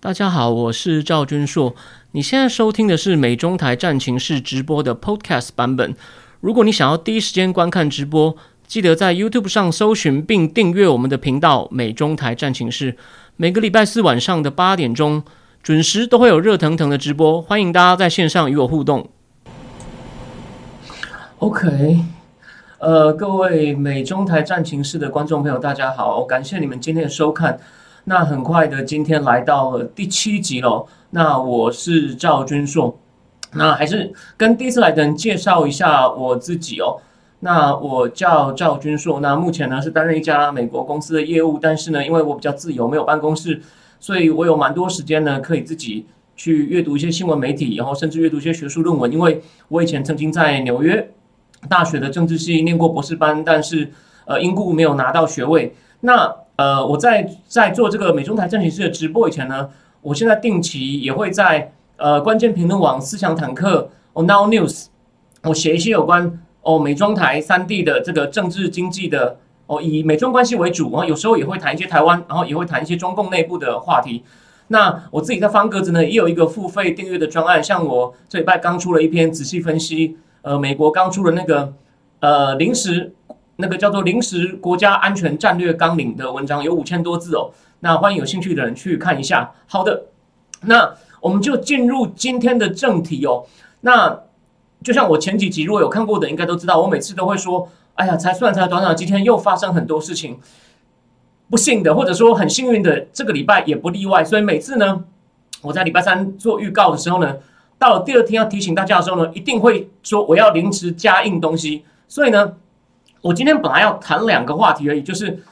大家好，我是赵君硕。你现在收听的是美中台战情室直播的 Podcast 版本。如果你想要第一时间观看直播，记得在 YouTube 上搜寻并订阅我们的频道“美中台战情室”。每个礼拜四晚上的八点钟准时都会有热腾腾的直播，欢迎大家在线上与我互动。OK，呃，各位美中台战情室的观众朋友，大家好，感谢你们今天的收看。那很快的，今天来到了第七集喽。那我是赵君硕，那还是跟第一次来的人介绍一下我自己哦。那我叫赵君硕，那目前呢是担任一家美国公司的业务，但是呢，因为我比较自由，没有办公室，所以我有蛮多时间呢，可以自己去阅读一些新闻媒体，然后甚至阅读一些学术论文。因为我以前曾经在纽约大学的政治系念过博士班，但是呃因故没有拿到学位。那呃，我在在做这个美中台政情室的直播以前呢，我现在定期也会在呃关键评论网、思想坦克、哦 Now News，我写一些有关哦美中台三地的这个政治经济的哦以美中关系为主，然后有时候也会谈一些台湾，然后也会谈一些中共内部的话题。那我自己在方格子呢也有一个付费订阅的专案，像我这礼拜刚出了一篇仔细分析，呃，美国刚出的那个呃临时。那个叫做临时国家安全战略纲领的文章有五千多字哦，那欢迎有兴趣的人去看一下。好的，那我们就进入今天的正题哦。那就像我前几集如果有看过的，应该都知道，我每次都会说，哎呀，才算才短短几天，又发生很多事情。不幸的，或者说很幸运的，这个礼拜也不例外。所以每次呢，我在礼拜三做预告的时候呢，到了第二天要提醒大家的时候呢，一定会说我要临时加印东西。所以呢。我今天本来要谈两个话题而已，就是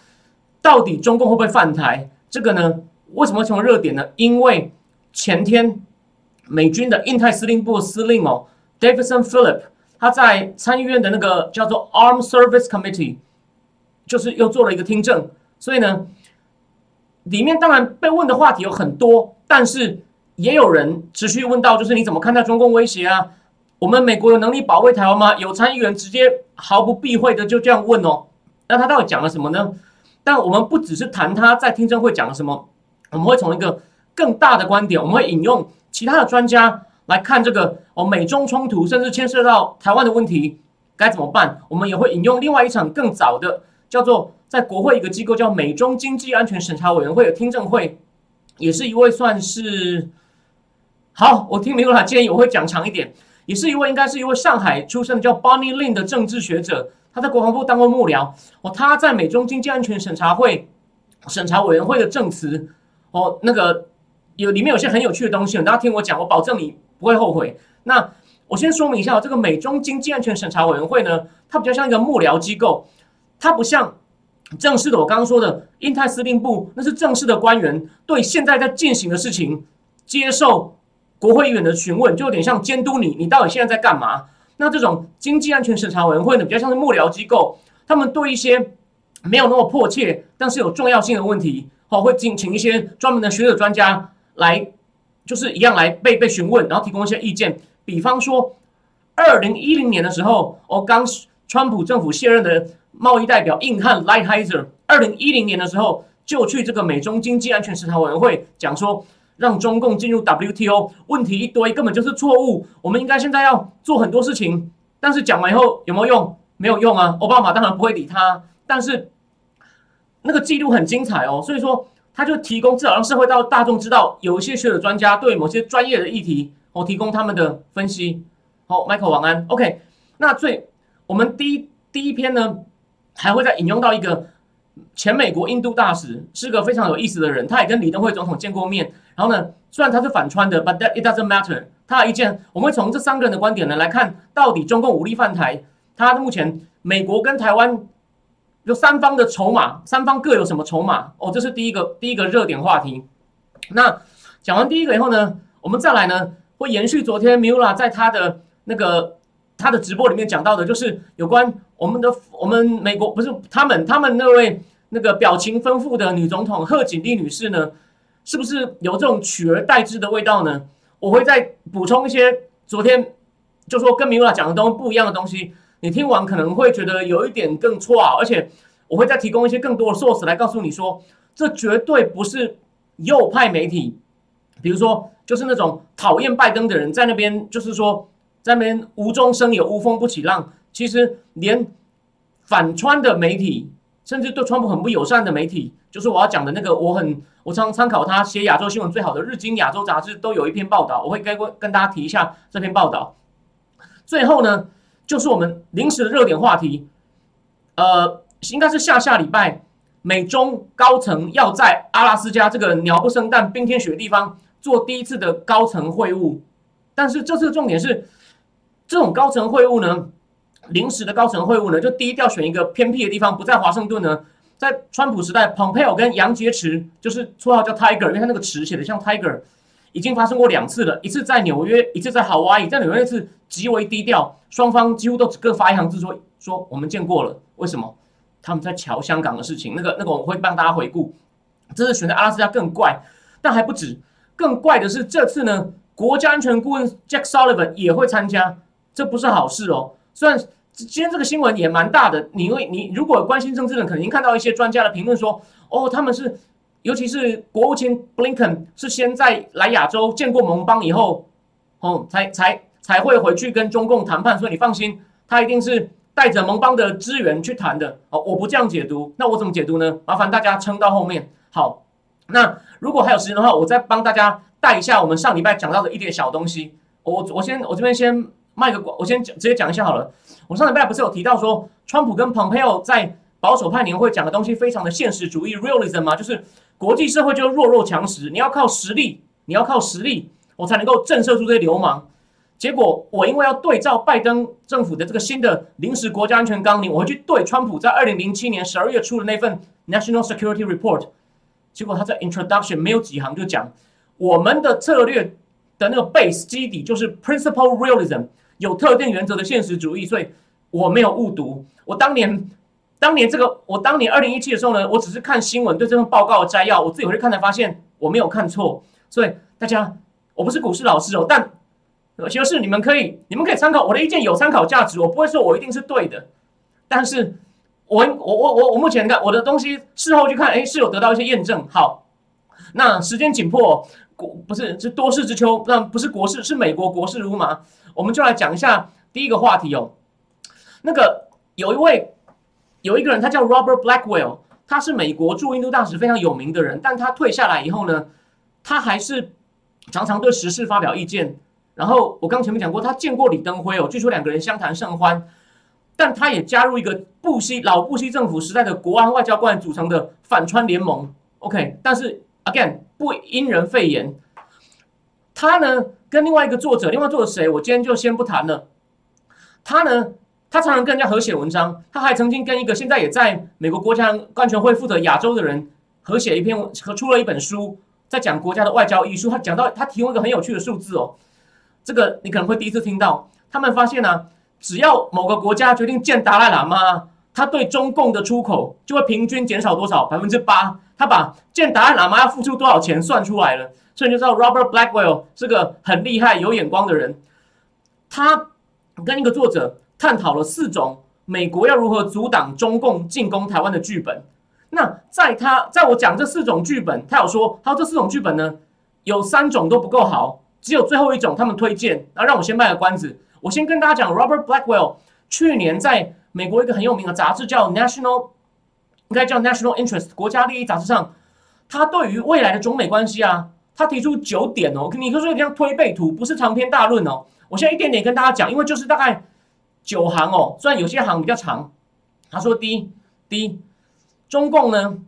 到底中共会不会犯台？这个呢，为什么成为热点呢？因为前天美军的印太司令部司令哦，Davidson Philip，他在参议院的那个叫做 Armed Service Committee，就是又做了一个听证。所以呢，里面当然被问的话题有很多，但是也有人持续问到，就是你怎么看待中共威胁啊？我们美国有能力保卫台湾吗？有参议员直接毫不避讳的就这样问哦。那他到底讲了什么呢？但我们不只是谈他在听证会讲了什么，我们会从一个更大的观点，我们会引用其他的专家来看这个哦美中冲突，甚至牵涉到台湾的问题该怎么办。我们也会引用另外一场更早的，叫做在国会一个机构叫美中经济安全审查委员会的听证会，也是一位算是好。我听明白了建议，我会讲长一点。也是一位，应该是一位上海出生的叫 Bonnie Lin 的政治学者，他在国防部当过幕僚。哦，他在美中经济安全审查会审查委员会的证词，哦，那个有里面有些很有趣的东西，大家听我讲，我保证你不会后悔。那我先说明一下，这个美中经济安全审查委员会呢，它比较像一个幕僚机构，它不像正式的我刚刚说的印太司令部，那是正式的官员对现在在进行的事情接受。国会议员的询问就有点像监督你，你到底现在在干嘛？那这种经济安全审查委员会呢，比较像是幕僚机构，他们对一些没有那么迫切但是有重要性的问题，哦，会请请一些专门的学者专家来，就是一样来被被询问，然后提供一些意见。比方说，二零一零年的时候，哦，刚川普政府卸任的贸易代表硬汉 Lighthizer，二零一零年的时候就去这个美中经济安全审查委员会讲说。让中共进入 WTO，问题一堆，根本就是错误。我们应该现在要做很多事情，但是讲完以后有没有用？没有用啊！奥巴马当然不会理他，但是那个记录很精彩哦。所以说，他就提供至少让社会到大众知道，有一些学者专家对某些专业的议题，哦，提供他们的分析。好，Michael 晚安。OK，那最我们第一第一篇呢，还会再引用到一个。前美国印度大使是个非常有意思的人，他也跟李登辉总统见过面。然后呢，虽然他是反川的，but that it doesn't matter。他的意见，我们会从这三个人的观点呢来看，到底中共武力犯台，他目前美国跟台湾就三方的筹码，三方各有什么筹码？哦，这是第一个第一个热点话题。那讲完第一个以后呢，我们再来呢，会延续昨天 Mula 在他的那个他的直播里面讲到的，就是有关。我们的我们美国不是他们，他们那位那个表情丰富的女总统贺锦丽女士呢，是不是有这种取而代之的味道呢？我会再补充一些昨天就说跟米拉讲的东西不一样的东西，你听完可能会觉得有一点更错啊，而且我会再提供一些更多的 source 来告诉你说，这绝对不是右派媒体比如说，就是那种讨厌拜登的人在那边，就是说在那边无中生有、无风不起浪。其实连反川的媒体，甚至对川普很不友善的媒体，就是我要讲的那个，我很我常参考他写亚洲新闻最好的《日经亚洲杂志》，都有一篇报道，我会跟跟大家提一下这篇报道。最后呢，就是我们临时的热点话题，呃，应该是下下礼拜。美中高层要在阿拉斯加这个鸟不生蛋、冰天雪地方做第一次的高层会晤，但是这次的重点是，这种高层会晤呢，临时的高层会晤呢，就低调选一个偏僻的地方，不在华盛顿呢，在川普时代，Pompeo 跟杨洁篪，就是绰号叫 Tiger，因为他那个词写的像 Tiger，已经发生过两次了，一次在纽约，一次在 Hawaii，，在纽约那次极为低调，双方几乎都只各发一行字说说我们见过了，为什么？他们在瞧香港的事情，那个那个我会帮大家回顾。这次选在阿拉斯加更怪，但还不止。更怪的是这次呢，国家安全顾问 Jack Sullivan 也会参加，这不是好事哦。虽然今天这个新闻也蛮大的，你会你如果关心政治的，肯定看到一些专家的评论说，哦，他们是尤其是国务卿 Blinken 是先在来亚洲见过盟邦以后，哦，才才才会回去跟中共谈判。所以你放心，他一定是。带着盟邦的资源去谈的哦，我不这样解读，那我怎么解读呢？麻烦大家撑到后面。好，那如果还有时间的话，我再帮大家带一下我们上礼拜讲到的一点小东西。我我先我这边先卖个广，我先讲直接讲一下好了。我上礼拜不是有提到说，川普跟蓬佩奥在保守派年会讲的东西非常的现实主义 （realism） 吗？就是国际社会就是弱肉强食，你要靠实力，你要靠实力，我才能够震慑住这些流氓。结果我因为要对照拜登政府的这个新的临时国家安全纲领，我会去对川普在二零零七年十二月初的那份 National Security Report。结果他在 Introduction 没有几行就讲，我们的策略的那个 base 基底就是 Principle Realism，有特定原则的现实主义。所以我没有误读。我当年当年这个，我当年二零一七的时候呢，我只是看新闻对这份报告的摘要，我自己回去看才发现我没有看错。所以大家，我不是股市老师哦，但。就是你们可以，你们可以参考我的意见，有参考价值。我不会说我一定是对的，但是我我我我我目前看我的东西，事后去看，哎，是有得到一些验证。好，那时间紧迫，国不是是多事之秋，那不是国事，是美国国事如麻。我们就来讲一下第一个话题哦。那个有一位有一个人，他叫 Robert Blackwell，他是美国驻印度大使，非常有名的人。但他退下来以后呢，他还是常常对时事发表意见。然后我刚前面讲过，他见过李登辉哦，据说两个人相谈甚欢，但他也加入一个布希老布希政府时代的国安外交官组成的反川联盟。OK，但是 again 不因人废言，他呢跟另外一个作者，另外作者谁？我今天就先不谈了。他呢，他常常跟人家合写文章，他还曾经跟一个现在也在美国国家安全会负责亚洲的人合写一篇和出了一本书，在讲国家的外交艺术。他讲到他提供一个很有趣的数字哦。这个你可能会第一次听到，他们发现呢，只要某个国家决定建达赖喇嘛，他对中共的出口就会平均减少多少？百分之八。他把建达赖喇嘛要付出多少钱算出来了，所以你就知道 Robert Blackwell 是个很厉害、有眼光的人。他跟一个作者探讨了四种美国要如何阻挡中共进攻台湾的剧本。那在他在我讲这四种剧本，他有说，他说这四种剧本呢，有三种都不够好。只有最后一种，他们推荐。那让我先卖个关子，我先跟大家讲，Robert Blackwell 去年在美国一个很有名的杂志叫 National，应该叫 National Interest 国家利益杂志上，他对于未来的中美关系啊，他提出九点哦，你可以说有点像推背图，不是长篇大论哦。我现在一点点跟大家讲，因为就是大概九行哦，虽然有些行比较长。他说第一，第一，中共呢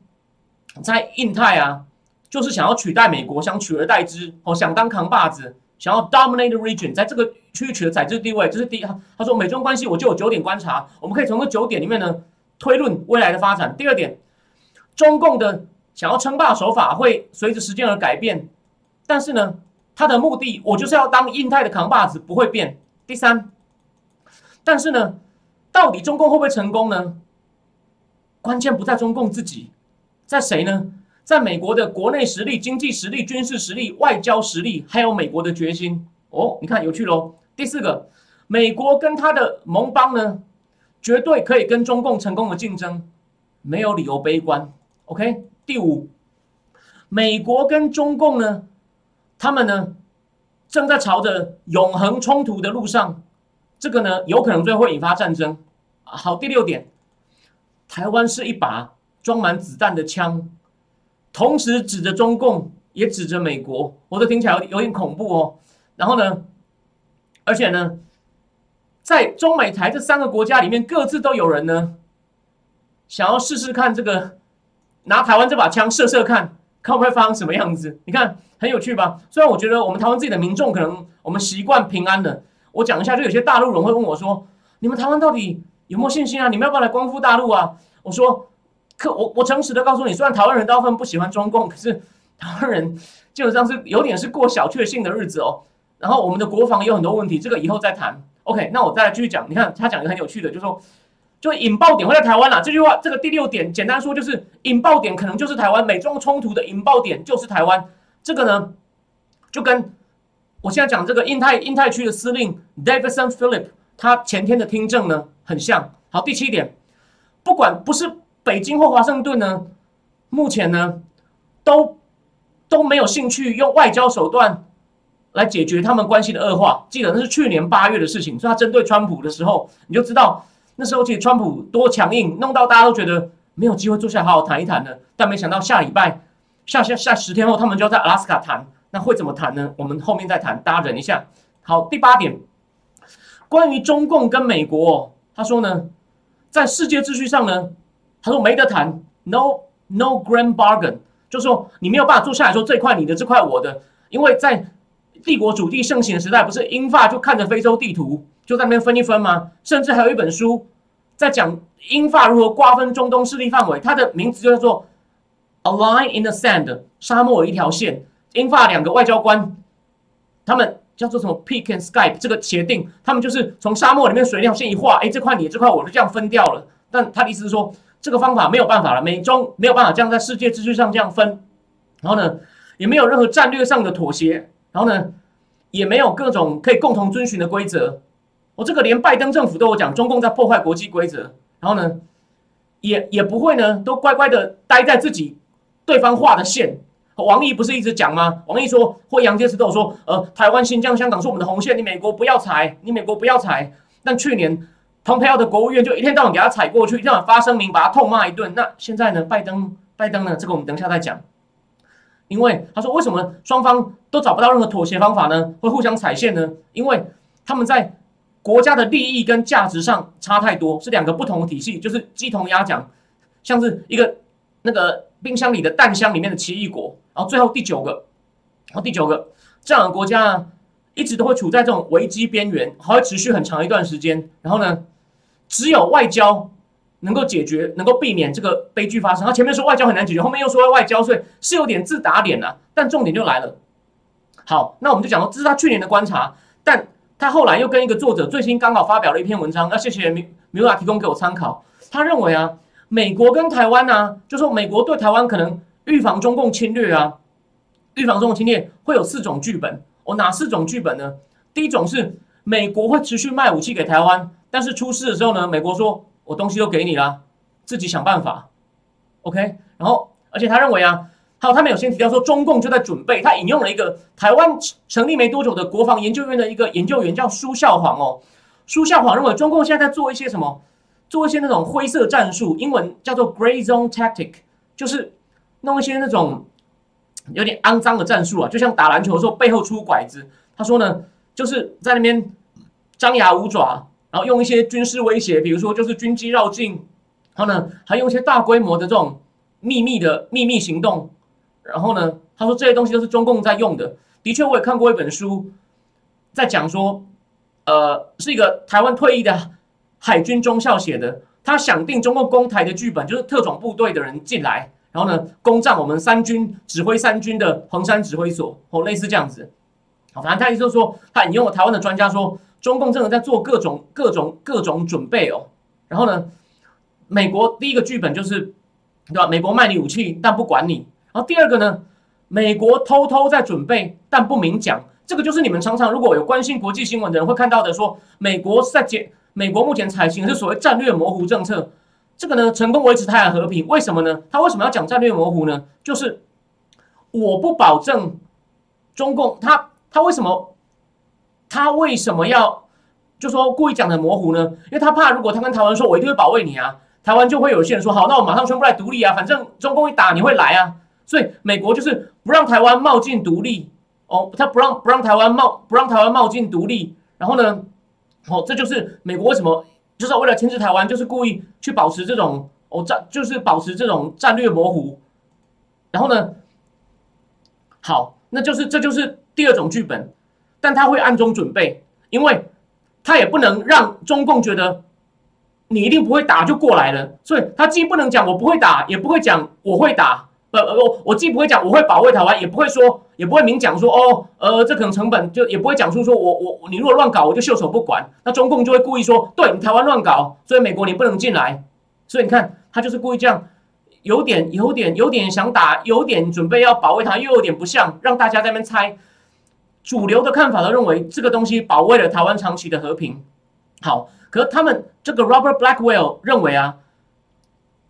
在印太啊。就是想要取代美国，想取而代之，哦，想当扛把子，想要 dominate the region，在这个区域取得宰制地位，这是第一。他说美中关系我就有九点观察，我们可以从这九点里面呢推论未来的发展。第二点，中共的想要称霸手法会随着时间而改变，但是呢，他的目的我就是要当印太的扛把子，不会变。第三，但是呢，到底中共会不会成功呢？关键不在中共自己，在谁呢？在美国的国内实力、经济实力、军事实力、外交实力，还有美国的决心哦，你看有趣喽。第四个，美国跟他的盟邦呢，绝对可以跟中共成功的竞争，没有理由悲观。OK，第五，美国跟中共呢他们呢正在朝着永恒冲突的路上，这个呢有可能最后会引发战争。好，第六点，台湾是一把装满子弹的枪，同时指着中共，也指着美国，我都听起来有有点恐怖哦。然后呢，而且呢，在中美台这三个国家里面，各自都有人呢，想要试试看这个拿台湾这把枪射射看，看会发生什么样子。你看很有趣吧？虽然我觉得我们台湾自己的民众可能我们习惯平安的，我讲一下，就有些大陆人会问我说：“你们台湾到底？”有没有信心啊？你们要不要来光复大陆啊？我说，可我我诚实的告诉你，虽然台湾人大部分不喜欢中共，可是台湾人基本上是有点是过小确幸的日子哦。然后我们的国防有很多问题，这个以后再谈。OK，那我再来继续讲。你看他讲一个很有趣的，就是说，就引爆点会在台湾啦。这句话，这个第六点，简单说就是引爆点可能就是台湾，美中冲突的引爆点就是台湾。这个呢，就跟我现在讲这个印太印太区的司令 Davidson Philip。他前天的听证呢，很像。好，第七点，不管不是北京或华盛顿呢，目前呢，都都没有兴趣用外交手段来解决他们关系的恶化。记得那是去年八月的事情，所以他针对川普的时候，你就知道那时候其实川普多强硬，弄到大家都觉得没有机会坐下好好谈一谈的。但没想到下礼拜下下下十天后，他们就要在阿拉斯加谈，那会怎么谈呢？我们后面再谈，大家忍一下。好，第八点。关于中共跟美国，他说呢，在世界秩序上呢，他说没得谈，no no grand bargain，就是说你没有办法坐下来说这块你的，这块我的，因为在帝国主义盛行的时代，不是英法就看着非洲地图就在那边分一分吗？甚至还有一本书在讲英法如何瓜分中东势力范围，它的名字就叫做 A line in the sand，沙漠一条线。英法两个外交官，他们。叫做什么 Peak and Skype 这个协定，他们就是从沙漠里面水量线一画，哎，这块你这块我就这样分掉了。但他的意思是说，这个方法没有办法了，美中没有办法这样在世界秩序上这样分。然后呢，也没有任何战略上的妥协。然后呢，也没有各种可以共同遵循的规则。我这个连拜登政府都有讲，中共在破坏国际规则。然后呢，也也不会呢，都乖乖的待在自己对方画的线。王毅不是一直讲吗？王毅说，或杨洁篪都有说，呃，台湾、新疆、香港是我们的红线，你美国不要踩，你美国不要踩。但去年，蓬佩奥的国务院就一天到晚给他踩过去，一天晚发声明，把他痛骂一顿。那现在呢？拜登，拜登呢？这个我们等一下再讲。因为他说，为什么双方都找不到任何妥协方法呢？会互相踩线呢？因为他们在国家的利益跟价值上差太多，是两个不同的体系，就是鸡同鸭讲，像是一个那个冰箱里的蛋箱里面的奇异果。然后最后第九个，然后第九个，这样的国家，一直都会处在这种危机边缘，还会持续很长一段时间。然后呢，只有外交能够解决，能够避免这个悲剧发生。他前面说外交很难解决，后面又说外交，所以是有点自打脸了。但重点就来了，好，那我们就讲说，这是他去年的观察，但他后来又跟一个作者最新刚好发表了一篇文章，那谢谢米米拉提供给我参考。他认为啊，美国跟台湾呢，就说美国对台湾可能。预防中共侵略啊！预防中共侵略会有四种剧本。哦，哪四种剧本呢？第一种是美国会持续卖武器给台湾，但是出事的时候呢，美国说我东西都给你了，自己想办法。OK，然后而且他认为啊，还有他们有先提到说中共就在准备。他引用了一个台湾成立没多久的国防研究院的一个研究员叫苏孝煌哦。苏孝煌认为中共现在在做一些什么？做一些那种灰色战术，英文叫做 Gray Zone Tactic，就是。弄一些那种有点肮脏的战术啊，就像打篮球的时候背后出拐子。他说呢，就是在那边张牙舞爪，然后用一些军事威胁，比如说就是军机绕境，然后呢还用一些大规模的这种秘密的秘密行动。然后呢，他说这些东西都是中共在用的。的确，我也看过一本书，在讲说，呃，是一个台湾退役的海军中校写的，他想定中共攻台的剧本，就是特种部队的人进来。然后呢，攻占我们三军指挥三军的衡山指挥所，哦，类似这样子。好，反正他意思就是说，他引用了台湾的专家说，中共真的在做各种各种各种准备哦。然后呢，美国第一个剧本就是，对吧？美国卖你武器，但不管你。然后第二个呢，美国偷偷在准备，但不明讲。这个就是你们常常如果有关心国际新闻的人会看到的，说美国在解，美国目前采行的是所谓战略模糊政策。这个呢，成功维持台海和平，为什么呢？他为什么要讲战略模糊呢？就是我不保证中共他他为什么他为什么要就说故意讲的模糊呢？因为他怕如果他跟台湾说，我一定会保卫你啊，台湾就会有些人说，好，那我马上宣布来独立啊，反正中共一打你会来啊，所以美国就是不让台湾冒进独立。哦，他不让不让台湾冒不让台湾冒进独立，然后呢，哦，这就是美国为什么就是为了牵制台湾，就是故意去保持这种哦战，就是保持这种战略模糊，然后呢，好。那就是这就是第二种剧本，但他会暗中准备，因为他也不能让中共觉得你一定不会打就过来了，所以他既不能讲我不会打，也不会讲我会打，不，我我既不会讲我会保卫台湾，也不会说，也不会明讲说哦，呃，这可能成本就也不会讲出说我我你如果乱搞我就袖手不管，那中共就会故意说对你台湾乱搞，所以美国你不能进来，所以你看他就是故意这样。有点有点有点想打，有点准备要保卫他，又有点不像，让大家在那边猜。主流的看法都认为这个东西保卫了台湾长期的和平。好，可他们这个 Robert Blackwell 认为啊，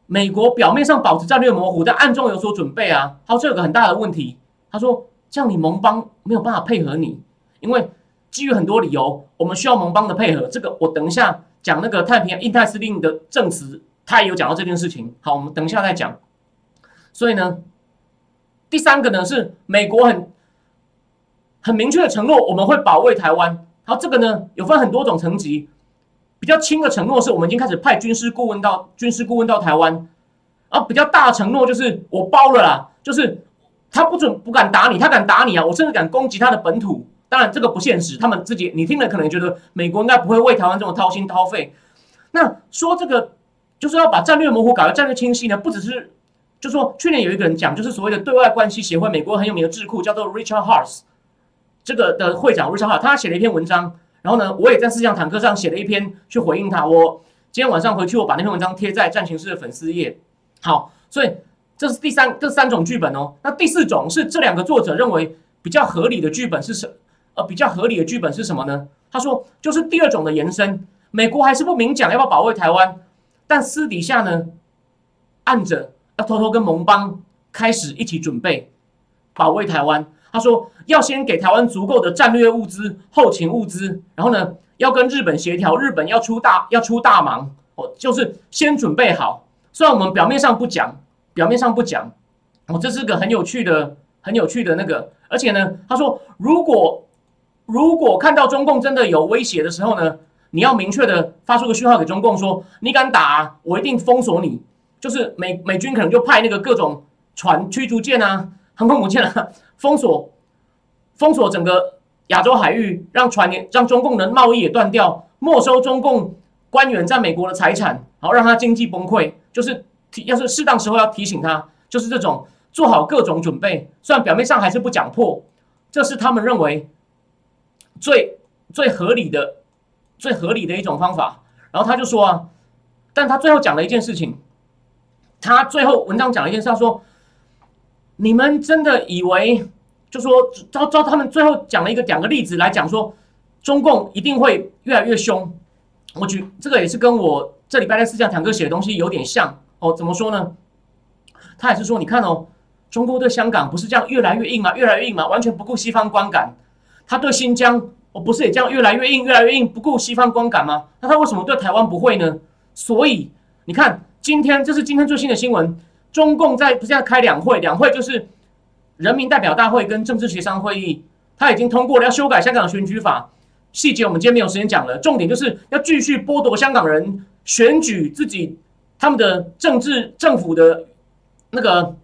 美国表面上保持战略模糊，但暗中有所准备啊。好，这有个很大的问题。他说，这样你盟邦没有办法配合你，因为基于很多理由，我们需要盟邦的配合。这个我等一下讲那个太平洋印太司令的证词。他也有讲到这件事情，好，我们等一下再讲。所以呢，第三个呢是美国很很明确的承诺，我们会保卫台湾。然后，这个呢有分很多种层级，比较轻的承诺是我们已经开始派军事顾问到军事顾问到台湾，啊，比较大的承诺就是我包了啦，就是他不准不敢打你，他敢打你啊，我甚至敢攻击他的本土。当然这个不现实，他们自己你听了可能觉得美国应该不会为台湾这么掏心掏肺。那说这个。就是要把战略模糊搞得战略清晰呢，不只是，就说去年有一个人讲，就是所谓的对外关系协会，美国很有名的智库叫做 Richard Hart，这个的会长吴少华他写了一篇文章，然后呢，我也在思想坦克上写了一篇去回应他。我今天晚上回去，我把那篇文章贴在战情室的粉丝页。好，所以这是第三这三种剧本哦。那第四种是这两个作者认为比较合理的剧本是什？呃，比较合理的剧本是什么呢？他说就是第二种的延伸，美国还是不明讲要不要保卫台湾。但私底下呢，按着要偷偷跟盟邦开始一起准备保卫台湾。他说要先给台湾足够的战略物资、后勤物资，然后呢要跟日本协调，日本要出大要出大忙哦，就是先准备好。虽然我们表面上不讲，表面上不讲，哦，这是个很有趣的、很有趣的那个。而且呢，他说如果如果看到中共真的有威胁的时候呢？你要明确的发出个讯号给中共说，你敢打，我一定封锁你。就是美美军可能就派那个各种船、驱逐舰啊、航空母舰啊，封锁封锁整个亚洲海域，让船让中共的贸易也断掉，没收中共官员在美国的财产，然后让他经济崩溃。就是，要是适当时候要提醒他，就是这种做好各种准备。虽然表面上还是不讲破，这是他们认为最最合理的。最合理的一种方法，然后他就说啊，但他最后讲了一件事情，他最后文章讲了一件事，他说，你们真的以为，就说照照他们最后讲了一个两个例子来讲说，中共一定会越来越凶。我举这个也是跟我这礼拜在思想坦克写的东西有点像哦。怎么说呢？他也是说，你看哦，中共对香港不是这样越来越硬嘛？越来越硬嘛？完全不顾西方观感。他对新疆。我不是也这样越来越硬，越来越硬，不顾西方观感吗？那他为什么对台湾不会呢？所以你看，今天这是今天最新的新闻，中共在不是要开两会，两会就是人民代表大会跟政治协商会议，他已经通过了要修改香港选举法，细节我们今天没有时间讲了，重点就是要继续剥夺香港人选举自己他们的政治政府的那个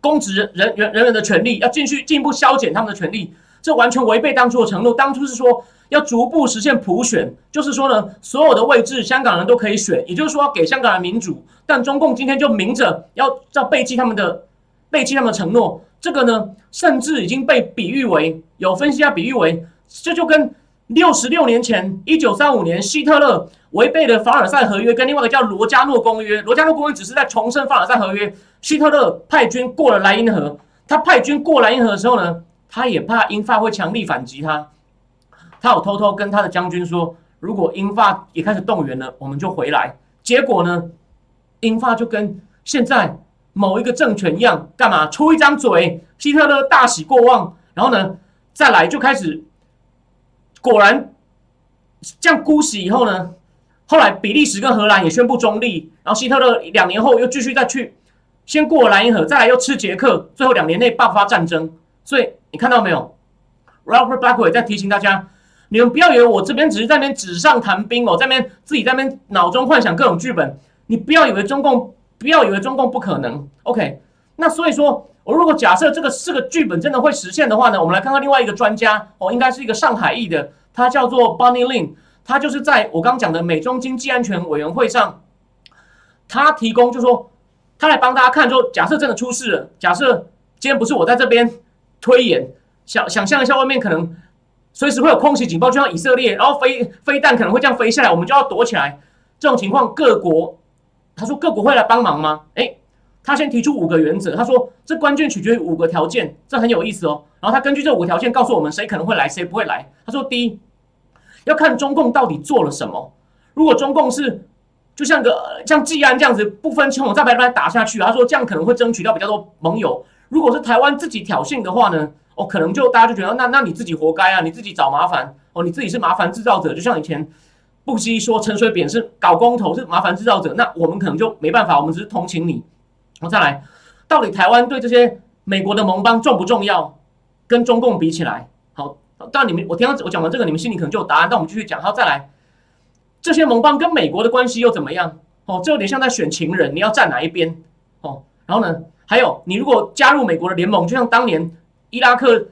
公职人员人员的权利，要继续进一步削减他们的权利。这完全违背当初的承诺。当初是说要逐步实现普选，就是说呢，所有的位置香港人都可以选，也就是说要给香港人民主。但中共今天就明着要要背弃他们的背弃他们的承诺。这个呢，甚至已经被比喻为有分析家比喻为，这就跟六十六年前一九三五年希特勒违背了凡尔赛合约，跟另外一个叫罗加诺公约。罗加诺公约只是在重申凡尔赛合约。希特勒派军过了莱茵河，他派军过莱茵河的时候呢？他也怕英法会强力反击他，他有偷偷跟他的将军说，如果英法也开始动员了，我们就回来。结果呢，英法就跟现在某一个政权一样，干嘛出一张嘴？希特勒大喜过望，然后呢，再来就开始，果然这样姑息以后呢，后来比利时跟荷兰也宣布中立，然后希特勒两年后又继续再去，先过莱茵河，再来又吃捷克，最后两年内爆发战争。所以你看到没有？Robert Blackwell 在提醒大家，你们不要以为我这边只是在那边纸上谈兵哦，在那边自己在那边脑中幻想各种剧本，你不要以为中共，不要以为中共不可能。OK，那所以说。我如果假设这个四个剧本真的会实现的话呢，我们来看看另外一个专家哦，应该是一个上海裔的，他叫做 Bonny Lin，他就是在我刚讲的美中经济安全委员会上，他提供就说他来帮大家看，说假设真的出事了，假设今天不是我在这边推演，想想象一下外面可能随时会有空袭警报，就像以色列，然后飞飞弹可能会这样飞下来，我们就要躲起来。这种情况各国，他说各国会来帮忙吗？哎。他先提出五个原则，他说这关键取决于五个条件，这很有意思哦。然后他根据这五个条件告诉我们谁可能会来，谁不会来。他说第一，要看中共到底做了什么。如果中共是就像个像季安这样子不分青红皂白来打下去，他说这样可能会争取到比较多盟友。如果是台湾自己挑衅的话呢，哦，可能就大家就觉得那那你自己活该啊，你自己找麻烦哦，你自己是麻烦制造者。就像以前不惜说陈水扁是搞公投是麻烦制造者，那我们可能就没办法，我们只是同情你。然后再来，到底台湾对这些美国的盟邦重不重要？跟中共比起来，好，当然你们我听到我讲完这个，你们心里可能就有答案。那我们继续讲，然后再来，这些盟邦跟美国的关系又怎么样？哦，这有点像在选情人，你要站哪一边？哦，然后呢，还有你如果加入美国的联盟，就像当年伊拉克，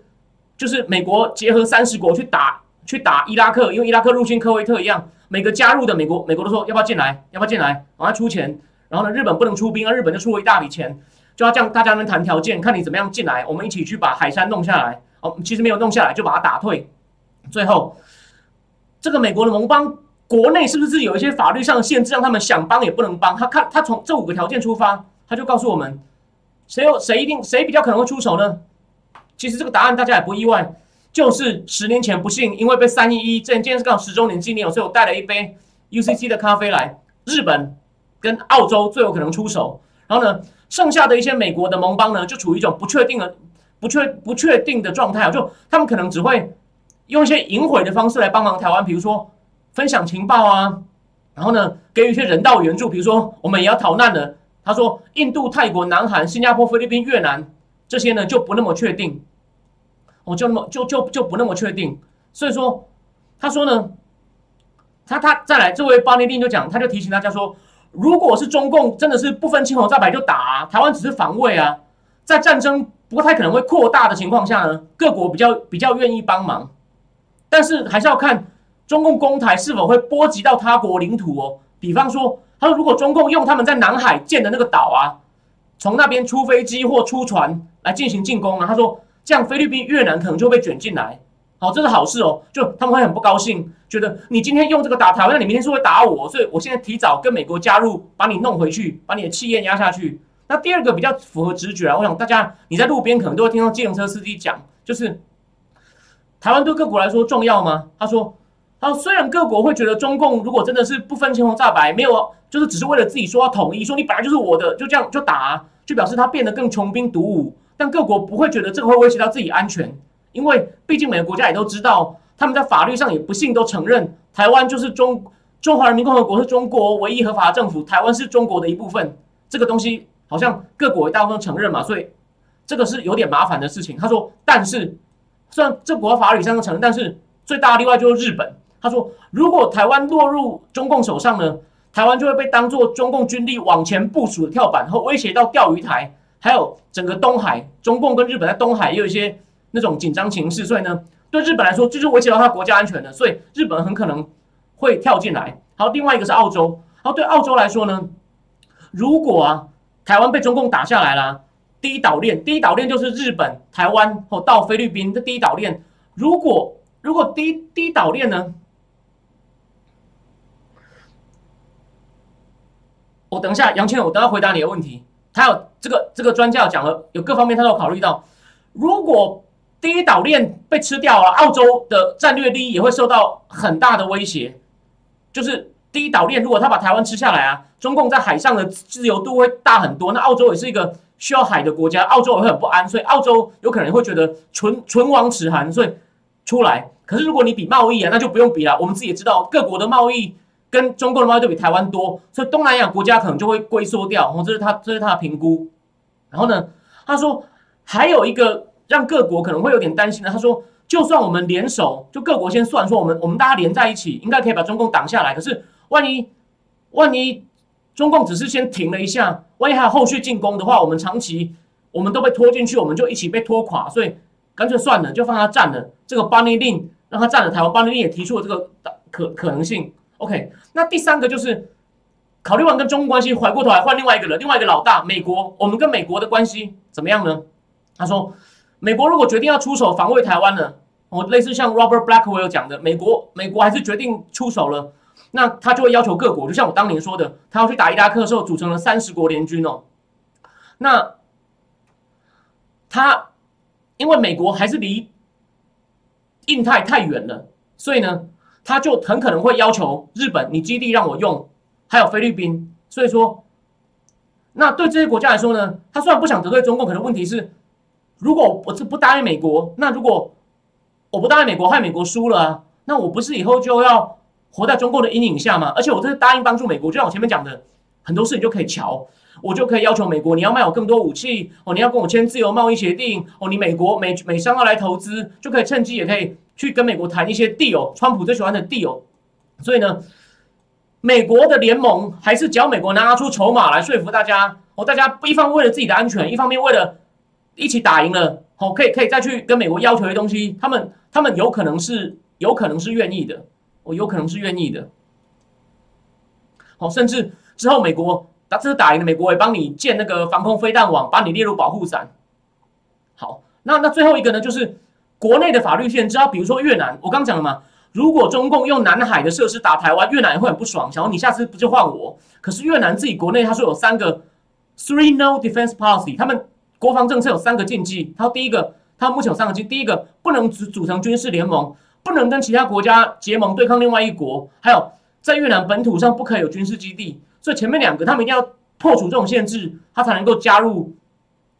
就是美国结合三十国去打去打伊拉克，因为伊拉克入侵科威特一样，每个加入的美国，美国都说要不要进来？要不要进来？往他出钱。然后呢，日本不能出兵啊，日本就出了一大笔钱，就要这样大家能谈条件，看你怎么样进来，我们一起去把海山弄下来。哦，其实没有弄下来，就把它打退。最后，这个美国的盟邦国内是不是有一些法律上的限制，让他们想帮也不能帮？他看他从这五个条件出发，他就告诉我们，谁有谁一定谁比较可能会出手呢？其实这个答案大家也不意外，就是十年前不幸因为被三一一，这今天是刚好十周年纪念，所以我带了一杯 UCC 的咖啡来，日本。跟澳洲最有可能出手，然后呢，剩下的一些美国的盟邦呢，就处于一种不确定的、不确不确定的状态就他们可能只会用一些隐晦的方式来帮忙台湾，比如说分享情报啊，然后呢，给予一些人道援助，比如说我们也要逃难的。他说，印度、泰国、南韩、新加坡、菲律宾、越南这些呢，就不那么确定，我就那么就就就不那么确定。所以说，他说呢，他他再来，这位巴尼丁就讲，他就提醒大家说。如果是中共真的是不分青红皂白就打，台湾只是防卫啊，在战争不太可能会扩大的情况下呢，各国比较比较愿意帮忙，但是还是要看中共攻台是否会波及到他国领土哦。比方说，他说如果中共用他们在南海建的那个岛啊，从那边出飞机或出船来进行进攻啊，他说这样菲律宾、越南可能就被卷进来。好，这是好事哦。就他们会很不高兴，觉得你今天用这个打台湾，那你明天是会打我，所以我现在提早跟美国加入，把你弄回去，把你的气焰压下去。那第二个比较符合直觉啊，我想大家你在路边可能都会听到自行车司机讲，就是台湾对各国来说重要吗？他说，他说虽然各国会觉得中共如果真的是不分青红皂白，没有就是只是为了自己说要统一，说你本来就是我的，就这样就打，就表示他变得更穷兵黩武，但各国不会觉得这个会威胁到自己安全。因为毕竟每个国家也都知道，他们在法律上也不幸都承认台湾就是中中华人民共和国是中国唯一合法政府，台湾是中国的一部分。这个东西好像各国大部分承认嘛，所以这个是有点麻烦的事情。他说，但是虽然这国法律上承认，但是最大的例外就是日本。他说，如果台湾落入中共手上呢，台湾就会被当做中共军力往前部署的跳板，和威胁到钓鱼台，还有整个东海。中共跟日本在东海也有一些。那种紧张情势，所以呢，对日本来说，这就是威胁到他国家安全的，所以日本很可能会跳进来。好，另外一个是澳洲，好，对澳洲来说呢，如果啊台湾被中共打下来了，第一岛链，第一岛链就是日本、台湾哦到菲律宾的第一岛链。如果如果第一第一岛链呢，我等一下，杨倩，我等下回答你的问题。他有这个这个专家讲了，有各方面他都考虑到，如果。第一岛链被吃掉了，澳洲的战略利益也会受到很大的威胁。就是第一岛链，如果他把台湾吃下来啊，中共在海上的自由度会大很多。那澳洲也是一个需要海的国家，澳洲也会很不安，所以澳洲有可能会觉得唇唇亡齿寒，所以出来。可是如果你比贸易啊，那就不用比了。我们自己也知道，各国的贸易跟中国的贸易都比台湾多，所以东南亚国家可能就会龟缩掉。哦，这是他这是他的评估。然后呢，他说还有一个让各国可能会有点担心的，他说就算我们联手，就各国先算说我们我们大家连在一起，应该可以把中共挡下来。可是万一万一中共只是先停了一下，万一还有后续进攻的话，我们长期我们都被拖进去，我们就一起被拖垮。所以干脆算了，就放他占了这个巴尼令。让他占了台湾，邦尼令也提出了这个可可能性。OK，那第三个就是考虑完跟中国关系，回过头来换另外一个人，另外一个老大美国，我们跟美国的关系怎么样呢？他说，美国如果决定要出手防卫台湾呢，哦，类似像 Robert Blackwell 讲的，美国美国还是决定出手了，那他就会要求各国，就像我当年说的，他要去打伊拉克的时候，组成了三十国联军哦。那他因为美国还是离。印太太远了，所以呢，他就很可能会要求日本，你基地让我用，还有菲律宾。所以说，那对这些国家来说呢，他虽然不想得罪中共，可能问题是，如果我是不答应美国，那如果我不答应美国，害美国输了，那我不是以后就要活在中共的阴影下吗？而且我这是答应帮助美国，就像我前面讲的，很多事情就可以瞧。我就可以要求美国，你要卖我更多武器哦，你要跟我签自由贸易协定哦，你美国美美商要来投资，就可以趁机也可以去跟美国谈一些 deal，川普最喜欢的 deal。所以呢，美国的联盟还是只要美国拿出筹码来说服大家哦，大家一方为了自己的安全，一方面为了一起打赢了哦，可以可以再去跟美国要求的东西，他们他们有可能是有可能是愿意的，我有可能是愿意的。好，甚至之后美国。打这是打赢了，美国也帮你建那个防空飞弹网，把你列入保护伞。好，那那最后一个呢，就是国内的法律限制啊。比如说越南，我刚讲了嘛，如果中共用南海的设施打台湾，越南也会很不爽，想说你下次不就换我？可是越南自己国内他说有三个 three no defense policy，他们国防政策有三个禁忌。他第一个，他目前有三个禁，第一个不能组组成军事联盟，不能跟其他国家结盟对抗另外一国，还有在越南本土上不可以有军事基地。所以前面两个，他们一定要破除这种限制，他才能够加入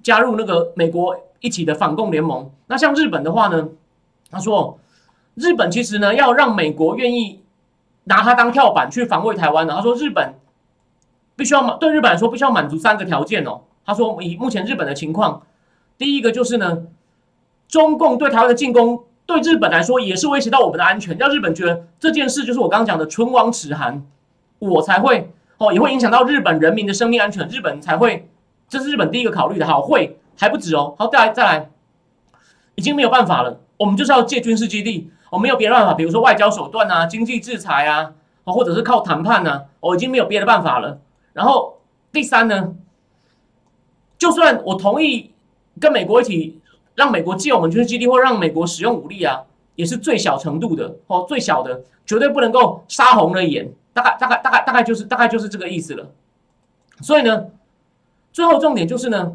加入那个美国一起的反共联盟。那像日本的话呢，他说日本其实呢要让美国愿意拿它当跳板去防卫台湾的。他说日本必须要满对日本来说必须要满足三个条件哦。他说以目前日本的情况，第一个就是呢，中共对台湾的进攻对日本来说也是威胁到我们的安全，让日本觉得这件事就是我刚刚讲的唇亡齿寒，我才会。哦，也会影响到日本人民的生命安全，日本才会，这是日本第一个考虑的。好，会还不止哦。好，再来再来，已经没有办法了，我们就是要借军事基地，我没有别的办法，比如说外交手段啊、经济制裁啊，哦，或者是靠谈判呢，我已经没有别的办法了。然后第三呢，就算我同意跟美国一起让美国借我们军事基地，或让美国使用武力啊，也是最小程度的哦，最小的，绝对不能够杀红了眼。大概大概大概大概就是大概就是这个意思了，所以呢，最后重点就是呢，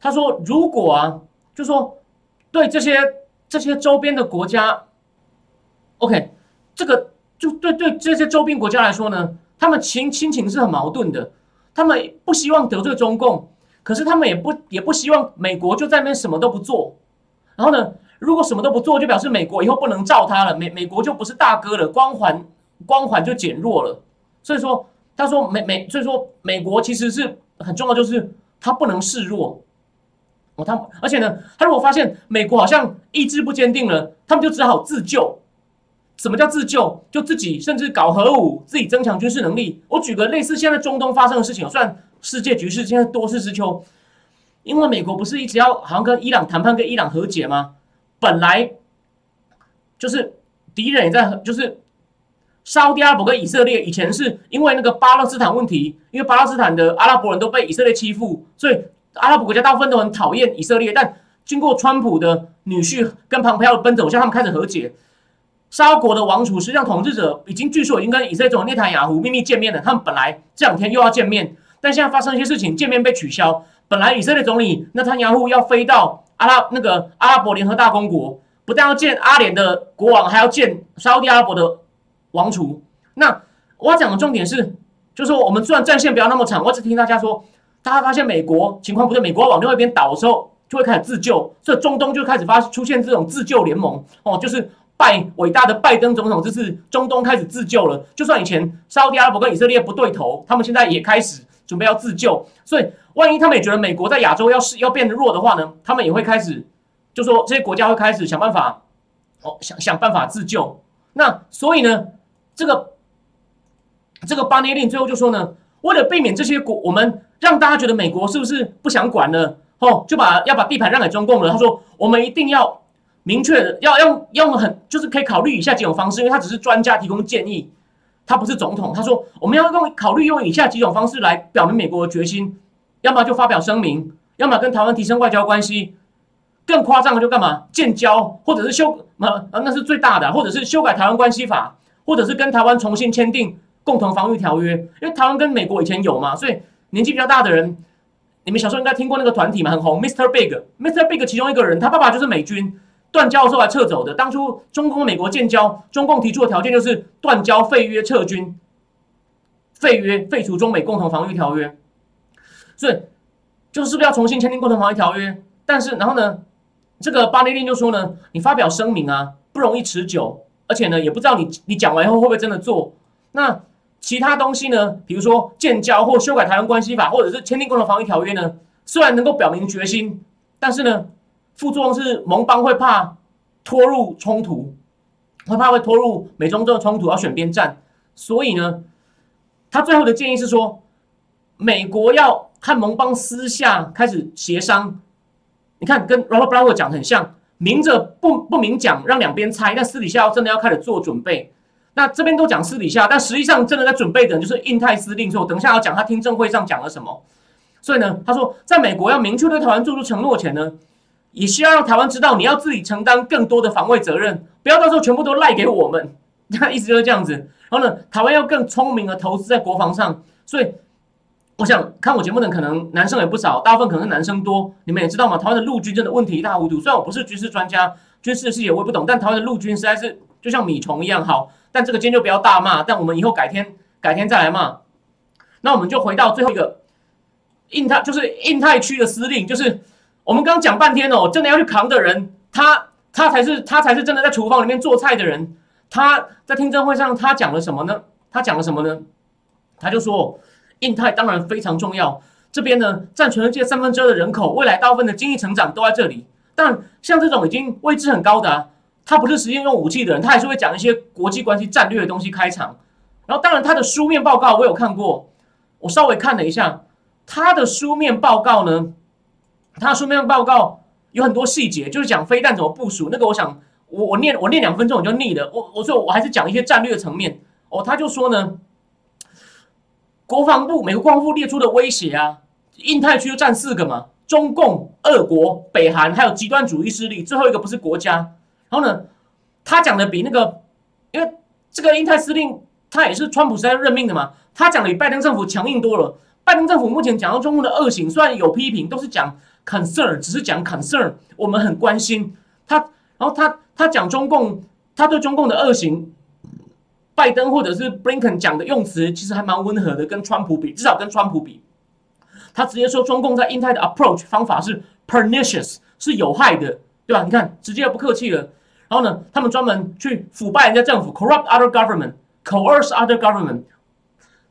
他说如果啊，就说对这些这些周边的国家，OK，这个就对对这些周边国家来说呢，他们情亲情是很矛盾的，他们不希望得罪中共，可是他们也不也不希望美国就在那边什么都不做，然后呢？如果什么都不做，就表示美国以后不能罩他了，美美国就不是大哥了，光环光环就减弱了。所以说，他说美美，所以说美国其实是很重要，就是他不能示弱。哦，他而且呢，他如果发现美国好像意志不坚定了，他们就只好自救。什么叫自救？就自己甚至搞核武，自己增强军事能力。我举个类似现在中东发生的事情，算世界局势现在多事之秋。因为美国不是一直要好像跟伊朗谈判，跟伊朗和解吗？本来就是敌人也在，就是沙特阿拉伯跟以色列以前是因为那个巴勒斯坦问题，因为巴勒斯坦的阿拉伯人都被以色列欺负，所以阿拉伯国家大部分都很讨厌以色列。但经过川普的女婿跟庞培奥奔走，向他们开始和解。沙国的王储实际上统治者已经据说已经跟以色列总统内塔雅胡秘密见面了。他们本来这两天又要见面，但现在发生一些事情，见面被取消。本来以色列总理内塔尼亚胡要飞到。阿拉那个阿拉伯联合大公国不但要见阿联的国王，还要见沙特阿拉伯的王储。那我要讲的重点是，就是我们虽然战线不要那么长，我只听大家说，大家发现美国情况不对，美国往另外一边倒的时候，就会开始自救，所以中东就开始发出现这种自救联盟哦，就是拜伟大的拜登总统，这次中东开始自救了。就算以前沙特阿拉伯跟以色列不对头，他们现在也开始准备要自救。所以，万一他们也觉得美国在亚洲要是要变得弱的话呢，他们也会开始就说这些国家会开始想办法哦，想想办法自救。那所以呢，这个这个巴内令最后就说呢，为了避免这些国，我们让大家觉得美国是不是不想管了？哦，就把要把地盘让给中共了。他说，我们一定要明确的，要用用很就是可以考虑以下几种方式，因为他只是专家提供建议，他不是总统。他说，我们要用考虑用以下几种方式来表明美国的决心，要么就发表声明，要么跟台湾提升外交关系。更夸张的就干嘛建交，或者是修那那是最大的，或者是修改台湾关系法，或者是跟台湾重新签订共同防御条约。因为台湾跟美国以前有嘛，所以年纪比较大的人，你们小时候应该听过那个团体嘛，很红，Mr. Big，Mr. Big 其中一个人，他爸爸就是美军断交的时候还撤走的。当初中共美国建交，中共提出的条件就是断交、废约、撤军、废约、废除中美共同防御条约。所以就是不是要重新签订共同防御条约？但是然后呢？这个巴内利就说呢，你发表声明啊，不容易持久，而且呢，也不知道你你讲完以后会不会真的做。那其他东西呢，比如说建交或修改台湾关系法，或者是签订共同防御条约呢，虽然能够表明决心，但是呢，副作用是盟邦会怕拖入冲突，会怕会拖入美中这个冲突，要选边站。所以呢，他最后的建议是说，美国要和盟邦私下开始协商。你看，跟 Robert Brower 讲很像，明着不不明讲，让两边猜，但私底下要真的要开始做准备。那这边都讲私底下，但实际上真的在准备的人就是印太司令。所以我等下要讲他听证会上讲了什么。所以呢，他说在美国要明确对台湾做出承诺前呢，也需要让台湾知道你要自己承担更多的防卫责任，不要到时候全部都赖给我们。他意思就是这样子。然后呢，台湾要更聪明的投资在国防上。所以。我想看我节目的可能男生也不少，大部分可能是男生多。你们也知道嘛，台湾的陆军真的问题一塌糊涂。虽然我不是军事专家，军事的细节我也不懂，但台湾的陆军实在是就像米虫一样好。但这个今天就不要大骂，但我们以后改天改天再来骂。那我们就回到最后一个印太，就是印太区的司令，就是我们刚刚讲半天哦，真的要去扛的人，他他才是他才是真的在厨房里面做菜的人。他在听证会上他讲了什么呢？他讲了什么呢？他就说。印太当然非常重要，这边呢占全世界三分之二的人口，未来大部分的经济成长都在这里。但像这种已经位置很高的，他不是实际用武器的人，他还是会讲一些国际关系战略的东西开场。然后当然他的书面报告我有看过，我稍微看了一下他的书面报告呢，他书面报告有很多细节，就是讲飞弹怎么部署。那个我想我我念我念两分钟我就腻了，我我说我还是讲一些战略层面。哦，他就说呢。国防部、美国国防部列出的威胁啊，印太区就占四个嘛，中共、俄国、北韩，还有极端主义势力，最后一个不是国家。然后呢，他讲的比那个，因为这个印太司令他也是川普时代任命的嘛，他讲的比拜登政府强硬多了。拜登政府目前讲到中共的恶行，虽然有批评，都是讲 concern，只是讲 concern，我们很关心他。然后他他讲中共，他对中共的恶行。拜登或者是 Blinken 讲的用词其实还蛮温和的，跟川普比，至少跟川普比，他直接说中共在印太的 approach 方法是 pernicious，是有害的，对吧？你看，直接不客气了。然后呢，他们专门去腐败人家政府，corrupt other government，coerce other government，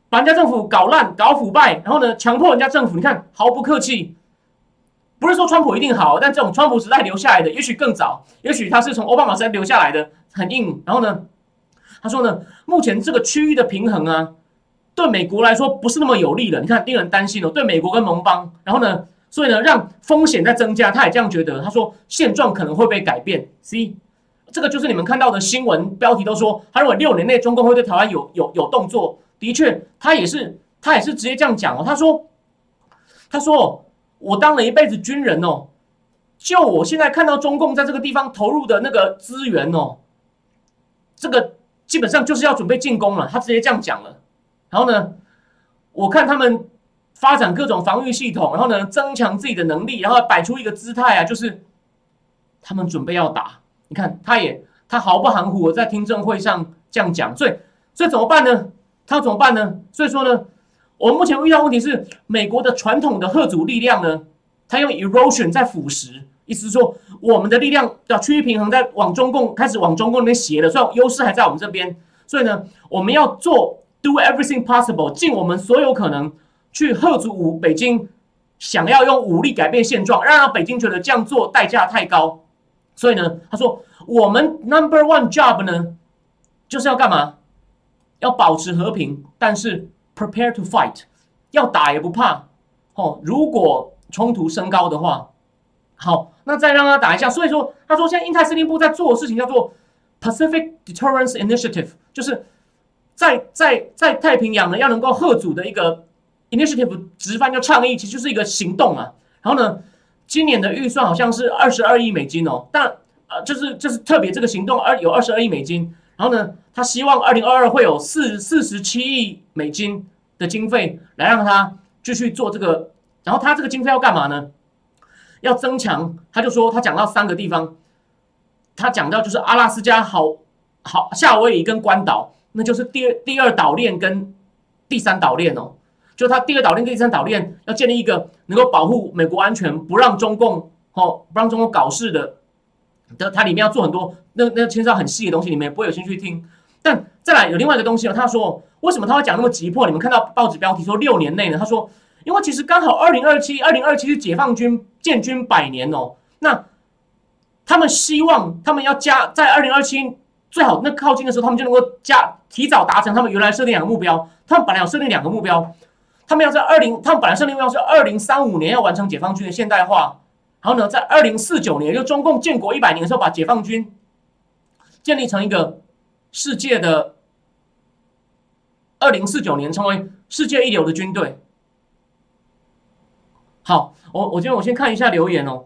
把人家政府搞烂、搞腐败，然后呢，强迫人家政府，你看毫不客气。不是说川普一定好，但这种川普时代留下来的，也许更早，也许他是从奥巴马时代留下来的，很硬。然后呢？他说呢，目前这个区域的平衡啊，对美国来说不是那么有利的。你看，令人担心哦，对美国跟盟邦，然后呢，所以呢，让风险在增加。他也这样觉得。他说，现状可能会被改变。C，这个就是你们看到的新闻标题都说，他认为六年内中共会对台湾有有有动作。的确，他也是他也是直接这样讲哦。他说，他说我当了一辈子军人哦，就我现在看到中共在这个地方投入的那个资源哦，这个。基本上就是要准备进攻了，他直接这样讲了。然后呢，我看他们发展各种防御系统，然后呢，增强自己的能力，然后摆出一个姿态啊，就是他们准备要打。你看，他也他毫不含糊，我在听证会上这样讲。所以，所以怎么办呢？他要怎么办呢？所以说呢，我们目前遇到问题是，美国的传统的核主力量呢，它用 erosion 在腐蚀，意思是说，我们的力量要趋于平衡，在往中共开始往中共那边斜了，所以优势还在我们这边。所以呢，我们要做 do everything possible，尽我们所有可能去吓阻武北京想要用武力改变现状，让让北京觉得这样做代价太高。所以呢，他说我们 number one job 呢，就是要干嘛？要保持和平，但是 prepare to fight，要打也不怕。哦，如果冲突升高的话，好，那再让他打一下。所以说，他说现在印太司令部在做的事情叫做 Pacific Deterrence Initiative，就是在在在太平洋呢要能够贺阻的一个 initiative，直翻叫倡议，其实就是一个行动啊。然后呢，今年的预算好像是二十二亿美金哦，但呃，就是就是特别这个行动二有二十二亿美金。然后呢，他希望二零二二会有四四十七亿美金的经费来让他继续做这个。然后他这个经费要干嘛呢？要增强，他就说他讲到三个地方，他讲到就是阿拉斯加、好好夏威夷跟关岛，那就是第二第二岛链跟第三岛链哦。就他第二岛链跟第三岛链要建立一个能够保护美国安全，不让中共哦不让中共搞事的。的它里面要做很多，那那牵涉到很细的东西，你们也不会有兴趣听。但再来有另外一个东西哦，他说为什么他会讲那么急迫？你们看到报纸标题说六年内呢？他说因为其实刚好二零二七，二零二七是解放军建军百年哦。那他们希望他们要加在二零二七最好那靠近的时候，他们就能够加提早达成他们原来设定两个目标。他们本来有设定两个目标，他们要在二零，他们本来设定目标是二零三五年要完成解放军的现代化。然后呢，在二零四九年，就中共建国一百年的时候，把解放军建立成一个世界的二零四九年成为世界一流的军队。好，我我这边我先看一下留言哦。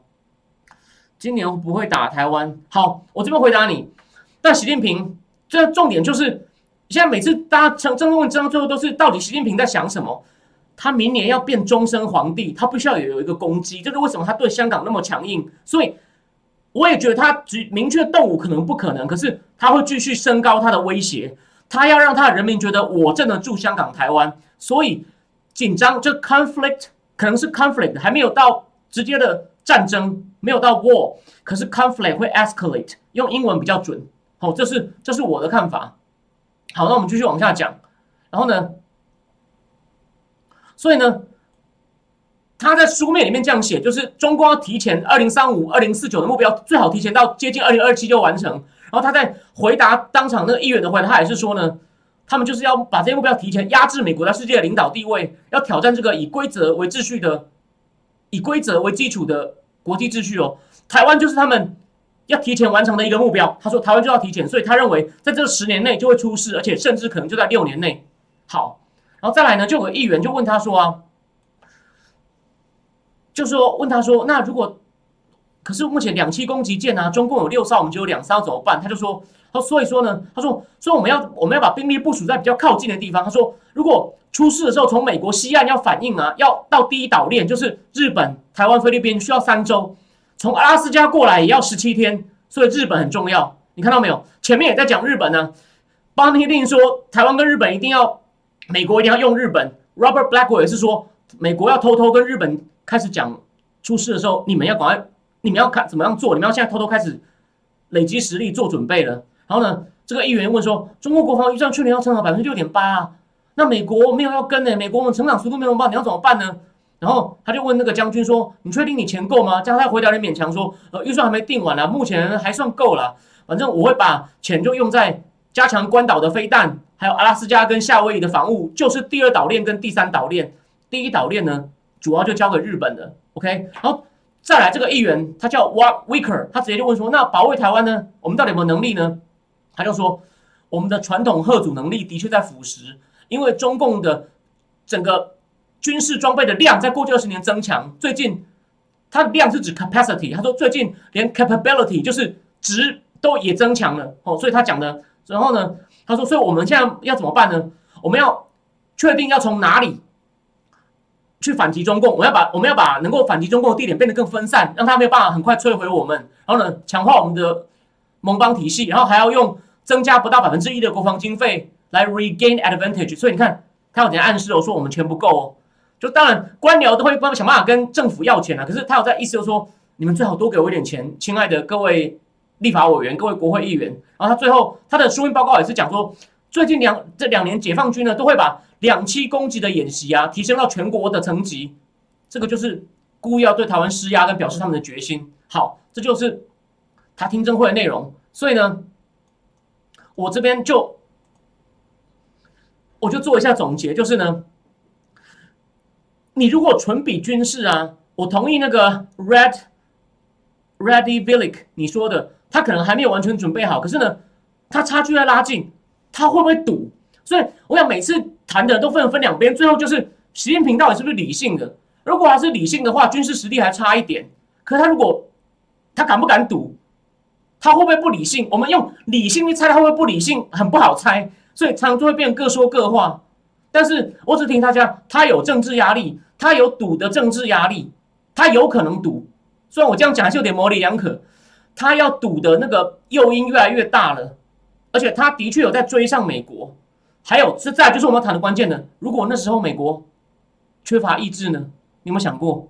今年不会打台湾。好，我这边回答你。但习近平，这重点就是，现在每次大家争争论争到最后都是，到底习近平在想什么？他明年要变终身皇帝，他必须要有一个攻击，这是为什么他对香港那么强硬。所以我也觉得他只明确动武可能不可能，可是他会继续升高他的威胁，他要让他的人民觉得我镇得住香港、台湾。所以紧张，这 conflict 可能是 conflict 还没有到直接的战争，没有到 war，可是 conflict 会 escalate，用英文比较准。好，这是这是我的看法。好，那我们继续往下讲，然后呢？所以呢，他在书面里面这样写，就是中国要提前二零三五、二零四九的目标，最好提前到接近二零二七就完成。然后他在回答当场那个议员的回答，他也是说呢，他们就是要把这些目标提前压制美国在世界的领导地位，要挑战这个以规则为秩序的、以规则为基础的国际秩序哦。台湾就是他们要提前完成的一个目标。他说台湾就要提前，所以他认为在这十年内就会出事，而且甚至可能就在六年内。好。然后再来呢，就有个议员就问他说啊，就说问他说，那如果可是目前两栖攻击舰呢，中共有六艘，我们只有两艘怎么办？他就说，他所以说呢，他说，所以我们要我们要把兵力部署在比较靠近的地方。他说，如果出事的时候从美国西岸要反应啊，要到第一岛链，就是日本、台湾、菲律宾需要三周，从阿拉斯加过来也要十七天，所以日本很重要。你看到没有？前面也在讲日本呢，邦尼令说台湾跟日本一定要。美国一定要用日本，Robert Blackwell 也是说，美国要偷偷跟日本开始讲出事的时候，你们要赶快，你们要看怎么样做，你们要现在偷偷开始累积实力做准备了。然后呢，这个议员问说，中国国防预算去年要成长百分之六点八啊，那美国没有要跟呢？美国我们成长速度没有办，你要怎么办呢？然后他就问那个将军说，你确定你钱够吗？加他回答也勉强说，呃，预算还没定完呢，目前还算够了，反正我会把钱就用在加强关岛的飞弹。还有阿拉斯加跟夏威夷的防务，就是第二岛链跟第三岛链。第一岛链呢，主要就交给日本的。OK，然后再来这个议员，他叫 Wa Wicker，他直接就问说：那保卫台湾呢？我们到底有没有能力呢？他就说，我们的传统核主能力的确在腐蚀，因为中共的整个军事装备的量在过去二十年增强，最近它的量是指 capacity，他说最近连 capability 就是值都也增强了哦，所以他讲的，然后呢？他说：“所以我们现在要怎么办呢？我们要确定要从哪里去反击中共。我要把我们要把能够反击中共的地点变得更分散，让他没有办法很快摧毁我们。然后呢，强化我们的盟邦体系，然后还要用增加不到百分之一的国防经费来 regain advantage。所以你看，他有点暗示哦，说我们钱不够哦。就当然官僚都会帮想办法跟政府要钱啊，可是他有在意思就是说，你们最好多给我一点钱，亲爱的各位立法委员、各位国会议员。然后他最后他的书面报告也是讲说，最近两这两年解放军呢都会把两栖攻击的演习啊提升到全国的层级，这个就是故意要对台湾施压跟表示他们的决心。好，这就是他听证会的内容。所以呢，我这边就我就做一下总结，就是呢。你如果纯比军事啊，我同意那个 Red Ready Villic 你说的，他可能还没有完全准备好，可是呢，他差距在拉近，他会不会赌？所以我想每次谈的都分分两边，最后就是习近平到底是不是理性的？如果他是理性的话，军事实力还差一点，可他如果他敢不敢赌？他会不会不理性？我们用理性去猜他会不会不理性，很不好猜，所以常常就会变各说各话。但是我只提醒大家，他有政治压力。他有赌的政治压力，他有可能赌。虽然我这样讲还是有点模棱两可，他要赌的那个诱因越来越大了，而且他的确有在追上美国。还有是在就是我们谈的关键的，如果那时候美国缺乏意志呢？你有没有想过，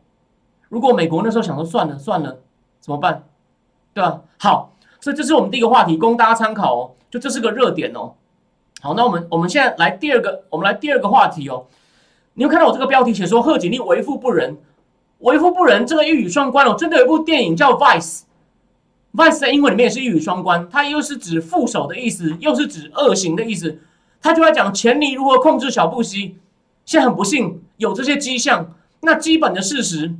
如果美国那时候想说算了算了，怎么办？对吧？好，所以这是我们第一个话题，供大家参考哦。就这是个热点哦。好，那我们我们现在来第二个，我们来第二个话题哦。你有看到我这个标题写说贺锦丽为富不仁，为富不仁这个一语双关哦。真的有一部电影叫《Vice》，Vice 在英文里面也是一语双关，它又是指副手的意思，又是指恶行的意思。他就在讲钱尼如何控制小布希。现在很不幸有这些迹象，那基本的事实，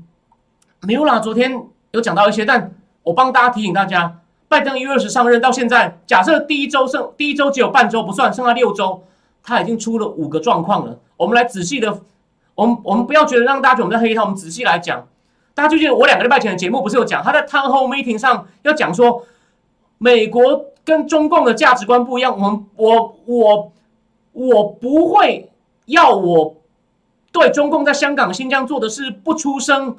米拉昨天有讲到一些，但我帮大家提醒大家，拜登一月二十上任到现在，假设第一周剩第一周只有半周不算，剩下六周，他已经出了五个状况了。我们来仔细的，我们我们不要觉得让大家觉得我们在黑他，我们仔细来讲。大家就记得我两个礼拜前的节目不是有讲，他在 Town Hall Meeting 上要讲说，美国跟中共的价值观不一样。我们我我我不会要我对中共在香港、新疆做的事不出声，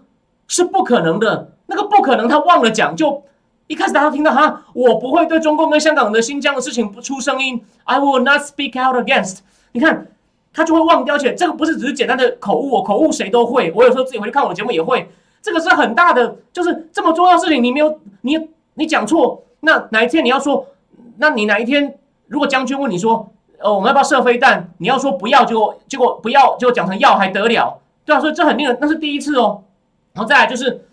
是不可能的。那个不可能，他忘了讲。就一开始大家听到哈，我不会对中共跟香港的新疆的事情不出声音。I will not speak out against。你看。他就会忘掉，而且这个不是只是简单的口误，口误谁都会。我有时候自己回去看我的节目也会，这个是很大的，就是这么重要事情，你没有你你讲错，那哪一天你要说，那你哪一天如果将军问你说，呃，我们要不要射飞弹？你要说不要，结果结果不要，结果讲成要还得了？对啊，所以这很令人，那是第一次哦。然后再来就是，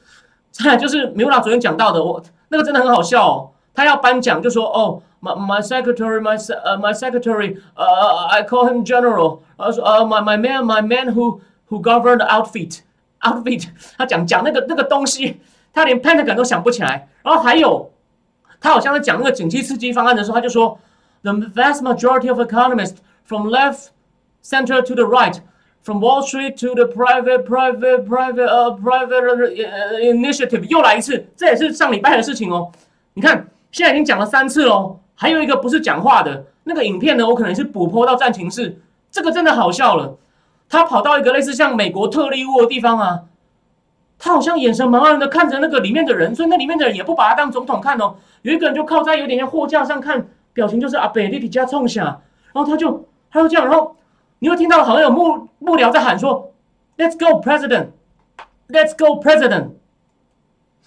再来就是米乌拉昨天讲到的，我那个真的很好笑哦。他要颁奖就说哦。My my secretary, my uh, my secretary, uh, I call him general. 呃说呃 my my man, my man who who governed outfit, outfit. 他讲讲那个那个东西，他连 Pentagon 都想不起来。然后还有，他好像在讲那个景气刺激方案的时候，他就说，the vast majority of economists from left, center to the right. From Wall Street to the private, private, private, uh,，private initiative，又来一次，这也是上礼拜的事情哦。你看，现在已经讲了三次喽。还有一个不是讲话的那个影片呢，我可能是补播到战情室，这个真的好笑了。他跑到一个类似像美国特利屋的地方啊，他好像眼神茫然的看着那个里面的人，所以那里面的人也不把他当总统看哦。有一个人就靠在有点像货架上看，表情就是阿北弟弟加冲下，然后他就他就这样，然后你会听到好像有幕幕僚在喊说：“Let's go, President! Let's go, President！”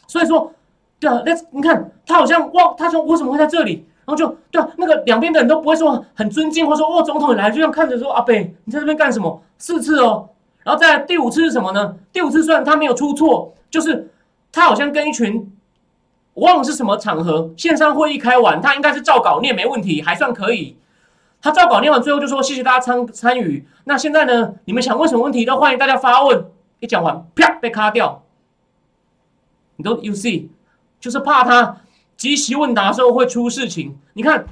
所以说，对啊，Let's 你看他好像哇，他说为什么会在这里？然后就对啊，那个两边的人都不会说很尊敬，或者说哦，总统来，就像看着说阿北，你在这边干什么？四次哦，然后再第五次是什么呢？第五次虽然他没有出错，就是他好像跟一群我忘了是什么场合，线上会议开完，他应该是照稿念没问题，还算可以。他照稿念完，最后就说谢谢大家参参与。那现在呢，你们想问什么问题都欢迎大家发问。一讲完，啪被卡掉。你都 you see，就是怕他。即席问答的时候会出事情。你看，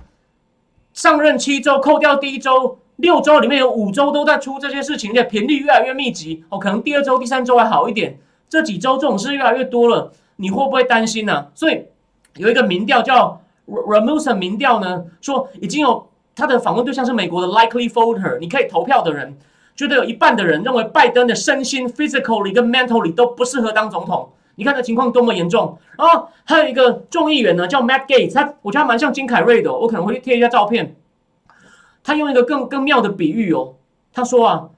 上任七周，扣掉第一周，六周里面有五周都在出这些事情，的频率越来越密集。哦，可能第二周、第三周还好一点，这几周这种事越来越多了，你会不会担心呢？所以有一个民调叫 Ramuson 民调呢，说已经有他的访问对象是美国的 Likely Voter，你可以投票的人，觉得有一半的人认为拜登的身心 physically 跟 mentally 都不适合当总统。你看这情况多么严重！然后还有一个众议员呢，叫 Matt Gates，他我觉得他蛮像金凯瑞的，我可能会去贴一下照片。他用一个更更妙的比喻哦，他说啊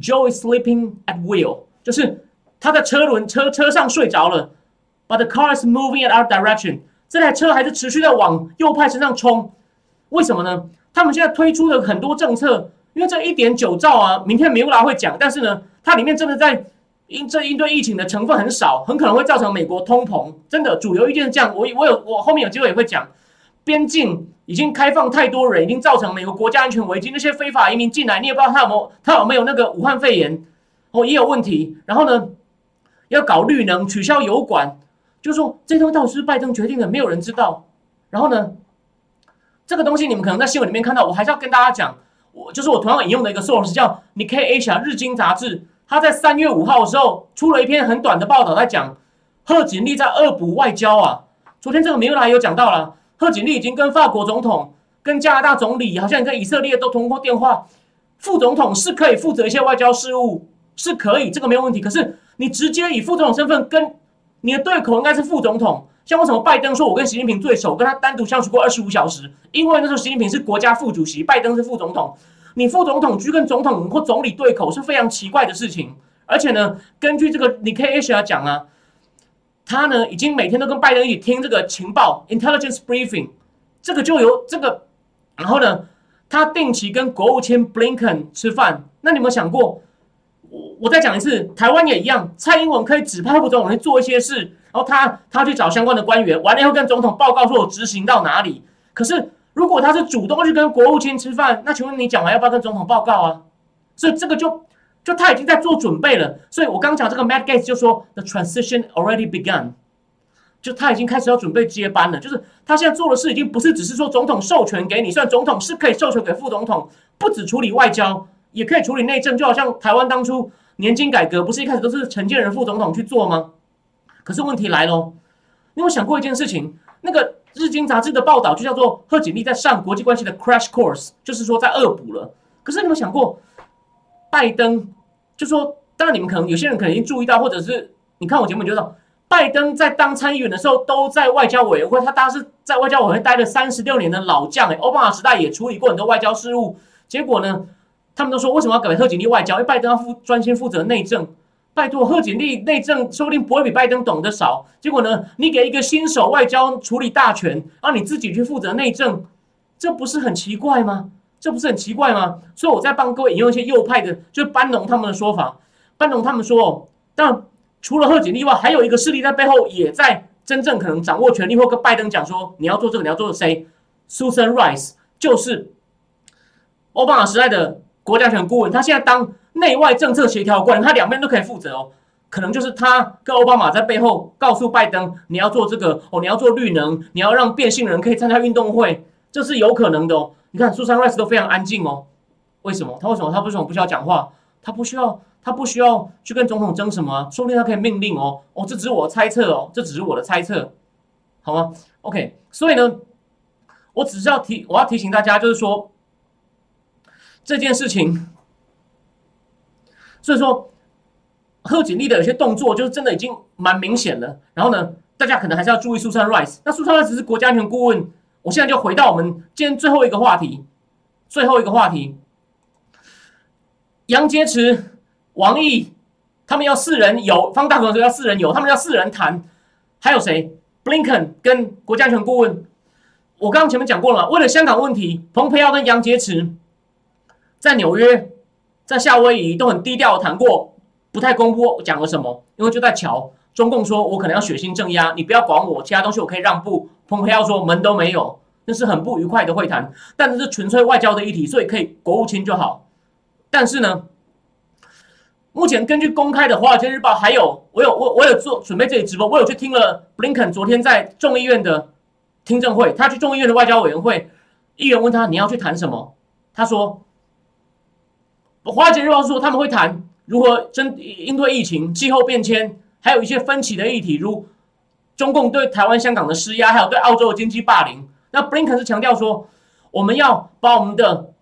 ，Joe is sleeping at wheel，就是他在车轮车车上睡着了，but the car is moving at our direction，这台车还是持续在往右派身上冲，为什么呢？他们现在推出的很多政策，因为这一点九兆啊，明天梅乌拉会讲，但是呢，它里面真的在因这应对疫情的成分很少，很可能会造成美国通膨，真的主流意见是这样。我我有我后面有机会也会讲，边境已经开放太多人，已经造成美国国家安全危机，那些非法移民进来，你也不知道他有没有他有没有那个武汉肺炎，哦也有问题。然后呢，要搞绿能，取消油管，就是说这东西到底是拜登决定的，没有人知道。然后呢？这个东西你们可能在新闻里面看到，我还是要跟大家讲，我就是我同样引用的一个 source 叫 Nikkei Asia 日经杂志，他在三月五号的时候出了一篇很短的报道，在讲贺锦丽在恶补外交啊。昨天这个米拉有讲到了，贺锦丽已经跟法国总统、跟加拿大总理，好像跟以色列都通过电话。副总统是可以负责一些外交事务，是可以，这个没有问题。可是你直接以副总统身份跟你的对口应该是副总统。像为什么拜登说我跟习近平最熟，跟他单独相处过二十五小时？因为那时候习近平是国家副主席，拜登是副总统。你副总统去跟总统或总理对口是非常奇怪的事情。而且呢，根据这个你可以 H R 讲啊，他呢已经每天都跟拜登一起听这个情报 intelligence briefing，这个就由这个，然后呢，他定期跟国务卿 Blinken 吃饭。那你有没有想过？我我再讲一次，台湾也一样，蔡英文可以指派副总统去做一些事。然后他他去找相关的官员，完了以后跟总统报告说我执行到哪里。可是如果他是主动去跟国务卿吃饭，那请问你讲完要不要跟总统报告啊？所以这个就就他已经在做准备了。所以我刚讲这个 Matt Gates 就说 The transition already begun，就他已经开始要准备接班了。就是他现在做的事已经不是只是说总统授权给你，虽然总统是可以授权给副总统，不只处理外交，也可以处理内政。就好像台湾当初年金改革，不是一开始都是陈建仁副总统去做吗？可是问题来喽，你有想过一件事情？那个日经杂志的报道就叫做贺锦丽在上国际关系的 crash course，就是说在恶补了。可是你有想过，拜登就说，当然你们可能有些人可能已经注意到，或者是你看我节目就知道，拜登在当参议员的时候都在外交委员会，他当时在外交委员会待了三十六年的老将，哎，奥巴马时代也处理过很多外交事务。结果呢，他们都说为什么要给贺锦丽外交？因为拜登要负专心负责内政。拜托，贺锦丽内政说不定不会比拜登懂得少。结果呢，你给一个新手外交处理大权，让你自己去负责内政，这不是很奇怪吗？这不是很奇怪吗？所以我在帮各位引用一些右派的，就是班农他们的说法。班农他们说，但除了贺锦丽外，还有一个势力在背后也在真正可能掌握权力，或跟拜登讲说你要做这个，你要做谁？Susan Rice 就是奥巴马时代的国家权顾问，他现在当。内外政策协调官，他两边都可以负责哦。可能就是他跟奥巴马在背后告诉拜登，你要做这个哦，你要做绿能，你要让变性人可以参加运动会，这是有可能的哦。你看苏珊·瑞斯都非常安静哦，为什么？他为什么？他为什么不需要讲话？他不需要，他不需要去跟总统争什么？说不定他可以命令哦。哦，这只是我的猜测哦，这只是我的猜测，好吗？OK，所以呢，我只是要提，我要提醒大家，就是说这件事情。所以说，贺锦丽的有些动作就是真的已经蛮明显了。然后呢，大家可能还是要注意苏珊 Rice。那苏珊 Rice 是国家安全顾问。我现在就回到我们今天最后一个话题，最后一个话题，杨洁篪、王毅他们要四人有，方大同说要四人有，他们要四人谈。还有谁？Blinken 跟国家安全顾问。我刚刚前面讲过了，为了香港问题，蓬佩奥跟杨洁篪在纽约。在夏威夷都很低调谈过，不太公布讲了什么，因为就在瞧中共说，我可能要血腥镇压，你不要管我，其他东西我可以让步。蓬佩奥说门都没有，那是很不愉快的会谈，但是纯粹外交的议题，所以可以国务卿就好。但是呢，目前根据公开的《华尔街日报》，还有我有我我有做准备这里直播，我有去听了布林肯昨天在众议院的听证会，他去众议院的外交委员会，议员问他你要去谈什么，他说。华尔街日报说他们会谈如何针应对疫情、气候变迁，还有一些分歧的议题，如中共对台湾、香港的施压，还有对澳洲的经济霸凌。那布林肯是强调说，我们要把我们的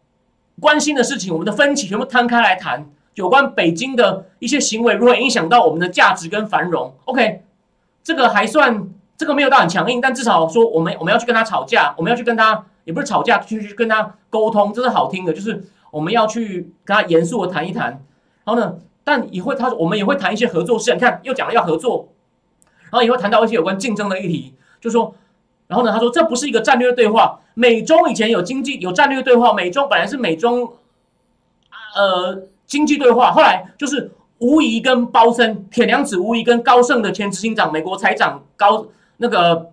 关心的事情、我们的分歧全部摊开来谈，有关北京的一些行为如何影响到我们的价值跟繁荣。OK，这个还算这个没有到很强硬，但至少说我们我们要去跟他吵架，我们要去跟他也不是吵架，去去跟他沟通，这是好听的，就是。我们要去跟他严肃的谈一谈。然后呢，但也会他我们也会谈一些合作事。你看，又讲了要合作，然后也会谈到一些有关竞争的议题，就说，然后呢，他说这不是一个战略对话。美中以前有经济有战略对话，美中本来是美中呃经济对话，后来就是吴仪跟包森、铁娘子吴仪跟高盛的前执行长美国财长高那个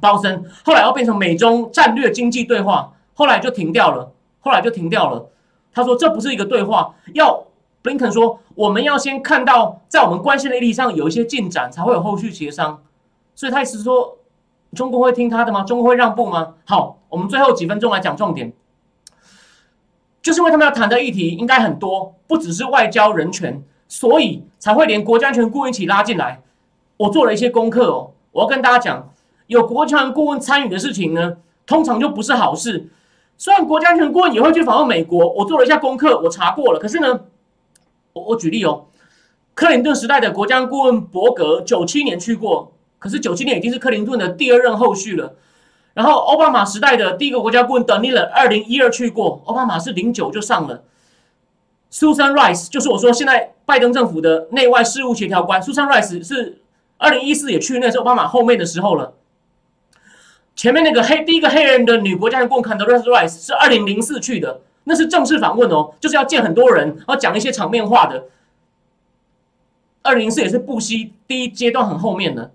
包森，后来要变成美中战略经济对话，后来就停掉了，后来就停掉了。他说这不是一个对话，要。布林肯说：“我们要先看到在我们关系的议题上有一些进展，才会有后续协商。”所以他意思说，中国会听他的吗？中国会让步吗？好，我们最后几分钟来讲重点，就是因为他们要谈的议题应该很多，不只是外交、人权，所以才会连国家安全顾问一起拉进来。我做了一些功课哦，我要跟大家讲，有国家安全顾问参与的事情呢，通常就不是好事。虽然国家安全顾问也会去访问美国，我做了一下功课，我查过了，可是呢。我我举例哦，克林顿时代的国家顾问伯格九七年去过，可是九七年已经是克林顿的第二任后续了。然后奥巴马时代的第一个国家顾问德尼勒二零一二去过，奥巴马是零九就上了。Susan Rice 就是我说现在拜登政府的内外事务协调官，Susan Rice 是二零一四也去，那是奥巴马后面的时候了。前面那个黑第一个黑人的女国家顾问 Kader Rice 是二零零四去的。那是正式访问哦，就是要见很多人，然后讲一些场面话的。二零零四也是布希第一阶段很后面的，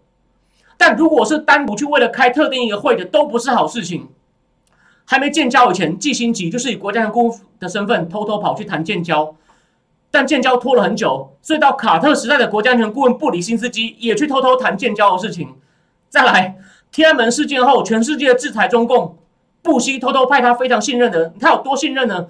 但如果是单独去为了开特定一个会的，都不是好事情。还没建交以前，季新吉就是以国家公的身份偷偷跑去谈建交，但建交拖了很久，所以到卡特时代的国家安全顾问布里辛斯基也去偷偷谈建交的事情。再来，天安门事件后，全世界制裁中共。布希偷偷派他非常信任的人，他有多信任呢？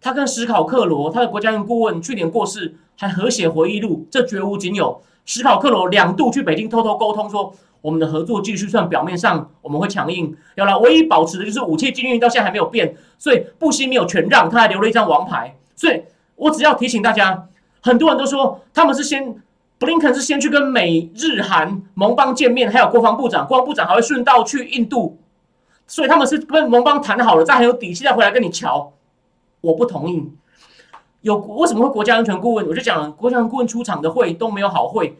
他跟史考克罗，他的国家安顾问去年过世，还合写回忆录，这绝无仅有。史考克罗两度去北京偷偷沟通，说我们的合作继续，算表面上我们会强硬，要来唯一保持的就是武器禁运到现在还没有变，所以布希没有全让，他还留了一张王牌。所以我只要提醒大家，很多人都说他们是先布林肯是先去跟美日韩盟邦见面，还有国防部长，国防部长还会顺道去印度。所以他们是跟盟邦谈好了，再很有底气再回来跟你瞧。我不同意。有为什么会国家安全顾问？我就讲，国家安全顾问出场的会都没有好会，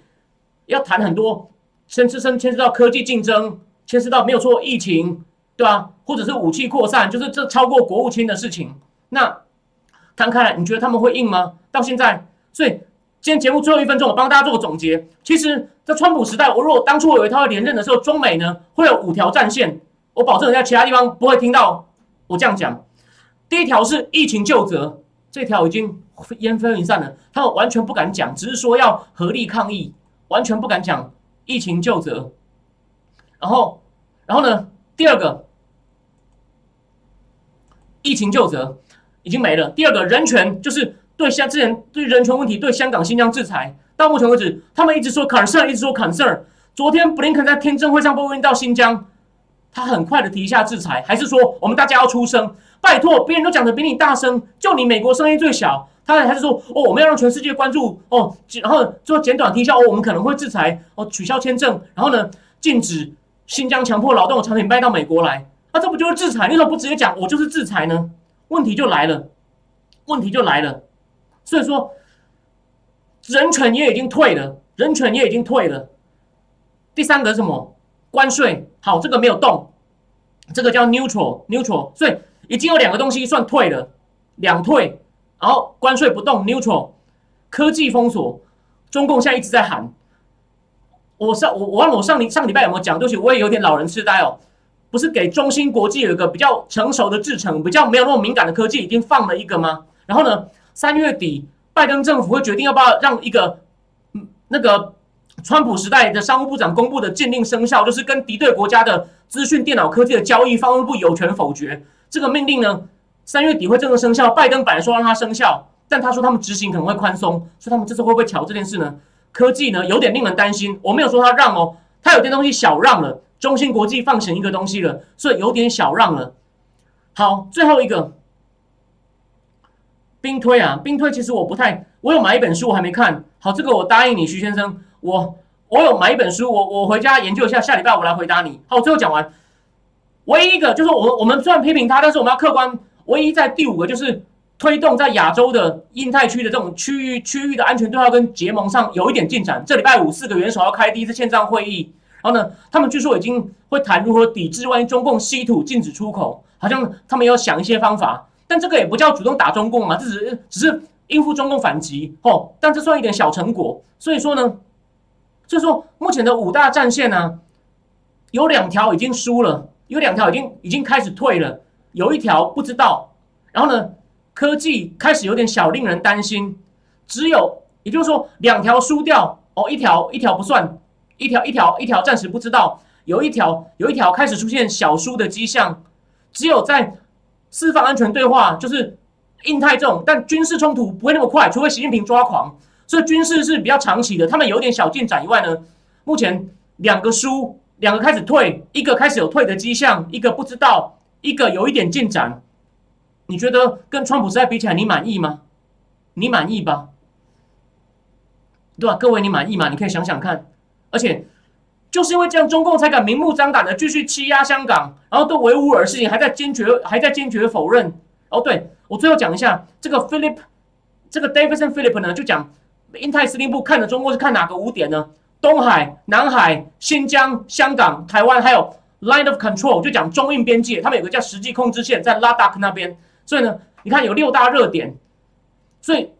要谈很多，牵涉牵牵涉到科技竞争，牵涉到没有错疫情，对吧？或者是武器扩散，就是这超过国务卿的事情。那摊开来，你觉得他们会硬吗？到现在，所以今天节目最后一分钟，我帮大家做个总结。其实，在川普时代，我如果当初我以为他会连任的时候，中美呢会有五条战线。我保证，在其他地方不会听到我这样讲。第一条是疫情救责，这条已经烟飞云散了，他们完全不敢讲，只是说要合力抗疫，完全不敢讲疫情救责。然后，然后呢？第二个，疫情救责已经没了。第二个人权就是对香之前对人权问题对香港新疆制裁，到目前为止，他们一直说 concern，一直说 concern。昨天布林肯在听证会上被问到新疆。他很快的提一下制裁，还是说我们大家要出声？拜托，别人都讲的比你大声，就你美国声音最小。他还是说哦，我们要让全世界关注哦，然后做简短提效哦，我们可能会制裁哦，取消签证，然后呢，禁止新疆强迫劳动的产品卖到美国来。那这不就是制裁？你怎么不直接讲我就是制裁呢？问题就来了，问题就来了。所以说，人权也已经退了，人权也已经退了。第三个是什么？关税好，这个没有动，这个叫 neutral neutral，所以已经有两个东西算退了，两退，然后关税不动 neutral，科技封锁，中共现在一直在喊，我上我我忘了我上礼上礼拜有没有讲，对不起，我也有点老人痴呆哦，不是给中芯国际有一个比较成熟的制程，比较没有那么敏感的科技，已经放了一个吗？然后呢，三月底拜登政府会决定要不要让一个嗯那个。川普时代的商务部长公布的禁令生效，就是跟敌对国家的资讯电脑科技的交易，商务部有权否决这个命令呢。三月底会正式生效。拜登本来说让它生效，但他说他们执行可能会宽松，所以他们这次会不会调这件事呢？科技呢有点令人担心。我没有说他让哦，他有点东西小让了。中芯国际放行一个东西了，所以有点小让了。好，最后一个兵推啊，兵推其实我不太，我有买一本书，我还没看好。这个我答应你，徐先生。我我有买一本书，我我回家研究一下，下礼拜我来回答你。好，最后讲完，唯一一个就是我们我们虽然批评他，但是我们要客观。唯一在第五个就是推动在亚洲的印太区的这种区域区域的安全对话跟结盟上有一点进展。这礼拜五四个元首要开第一次线上会议，然后呢，他们据说已经会谈如何抵制万一中共稀土禁止出口，好像他们要想一些方法。但这个也不叫主动打中共嘛，这只是只是应付中共反击哦。但这算一点小成果。所以说呢，所以说目前的五大战线呢，有两条已经输了，有两条已经已经开始退了，有一条不知道。然后呢？科技开始有点小令人担心，只有也就是说两条输掉哦，一条一条不算，一条一条一条暂时不知道，有一条有一条开始出现小输的迹象，只有在四方安全对话，就是印太这种，但军事冲突不会那么快，除非习近平抓狂，所以军事是比较长期的。他们有点小进展以外呢，目前两个输，两个开始退，一个开始有退的迹象，一个不知道，一个有一点进展。你觉得跟川普时代比起来，你满意吗？你满意吧？对吧？各位，你满意吗？你可以想想看。而且，就是因为这样，中共才敢明目张胆的继续欺压香港，然后对维吾尔事情还在坚决还在坚决否认。哦，对我最后讲一下这个 Philip，这个 Davidson Philip 呢，就讲印太司令部看的中国是看哪个五点呢？东海、南海、新疆、香港、台湾，还有 Line of Control，就讲中印边界，他们有个叫实际控制线在拉达克那边。所以呢，你看有六大热点，所以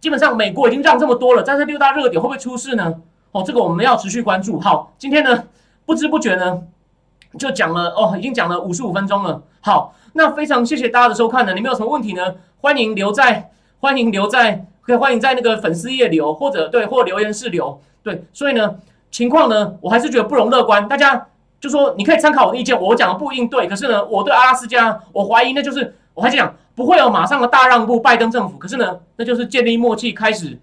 基本上美国已经让这么多了，在这六大热点会不会出事呢？哦，这个我们要持续关注。好，今天呢不知不觉呢就讲了哦，已经讲了五十五分钟了。好，那非常谢谢大家的收看呢。你们有什么问题呢？欢迎留在欢迎留在可以欢迎在那个粉丝页留或者对或留言室留对。所以呢情况呢我还是觉得不容乐观。大家就说你可以参考我的意见，我讲的不一定对，可是呢我对阿拉斯加我怀疑那就是。我还讲不会有马上的大让步，拜登政府。可是呢，那就是建立默契，开始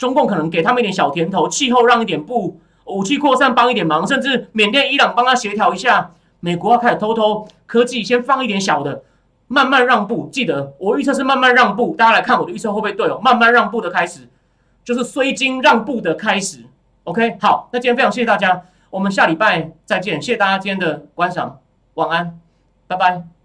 中共可能给他们一点小甜头，气候让一点步，武器扩散帮一点忙，甚至缅甸、伊朗帮他协调一下。美国要开始偷偷科技先放一点小的，慢慢让步。记得我预测是慢慢让步，大家来看我的预测会不会对哦？慢慢让步的开始，就是虽经让步的开始。OK，好，那今天非常谢谢大家，我们下礼拜再见，谢谢大家今天的观赏，晚安，拜拜。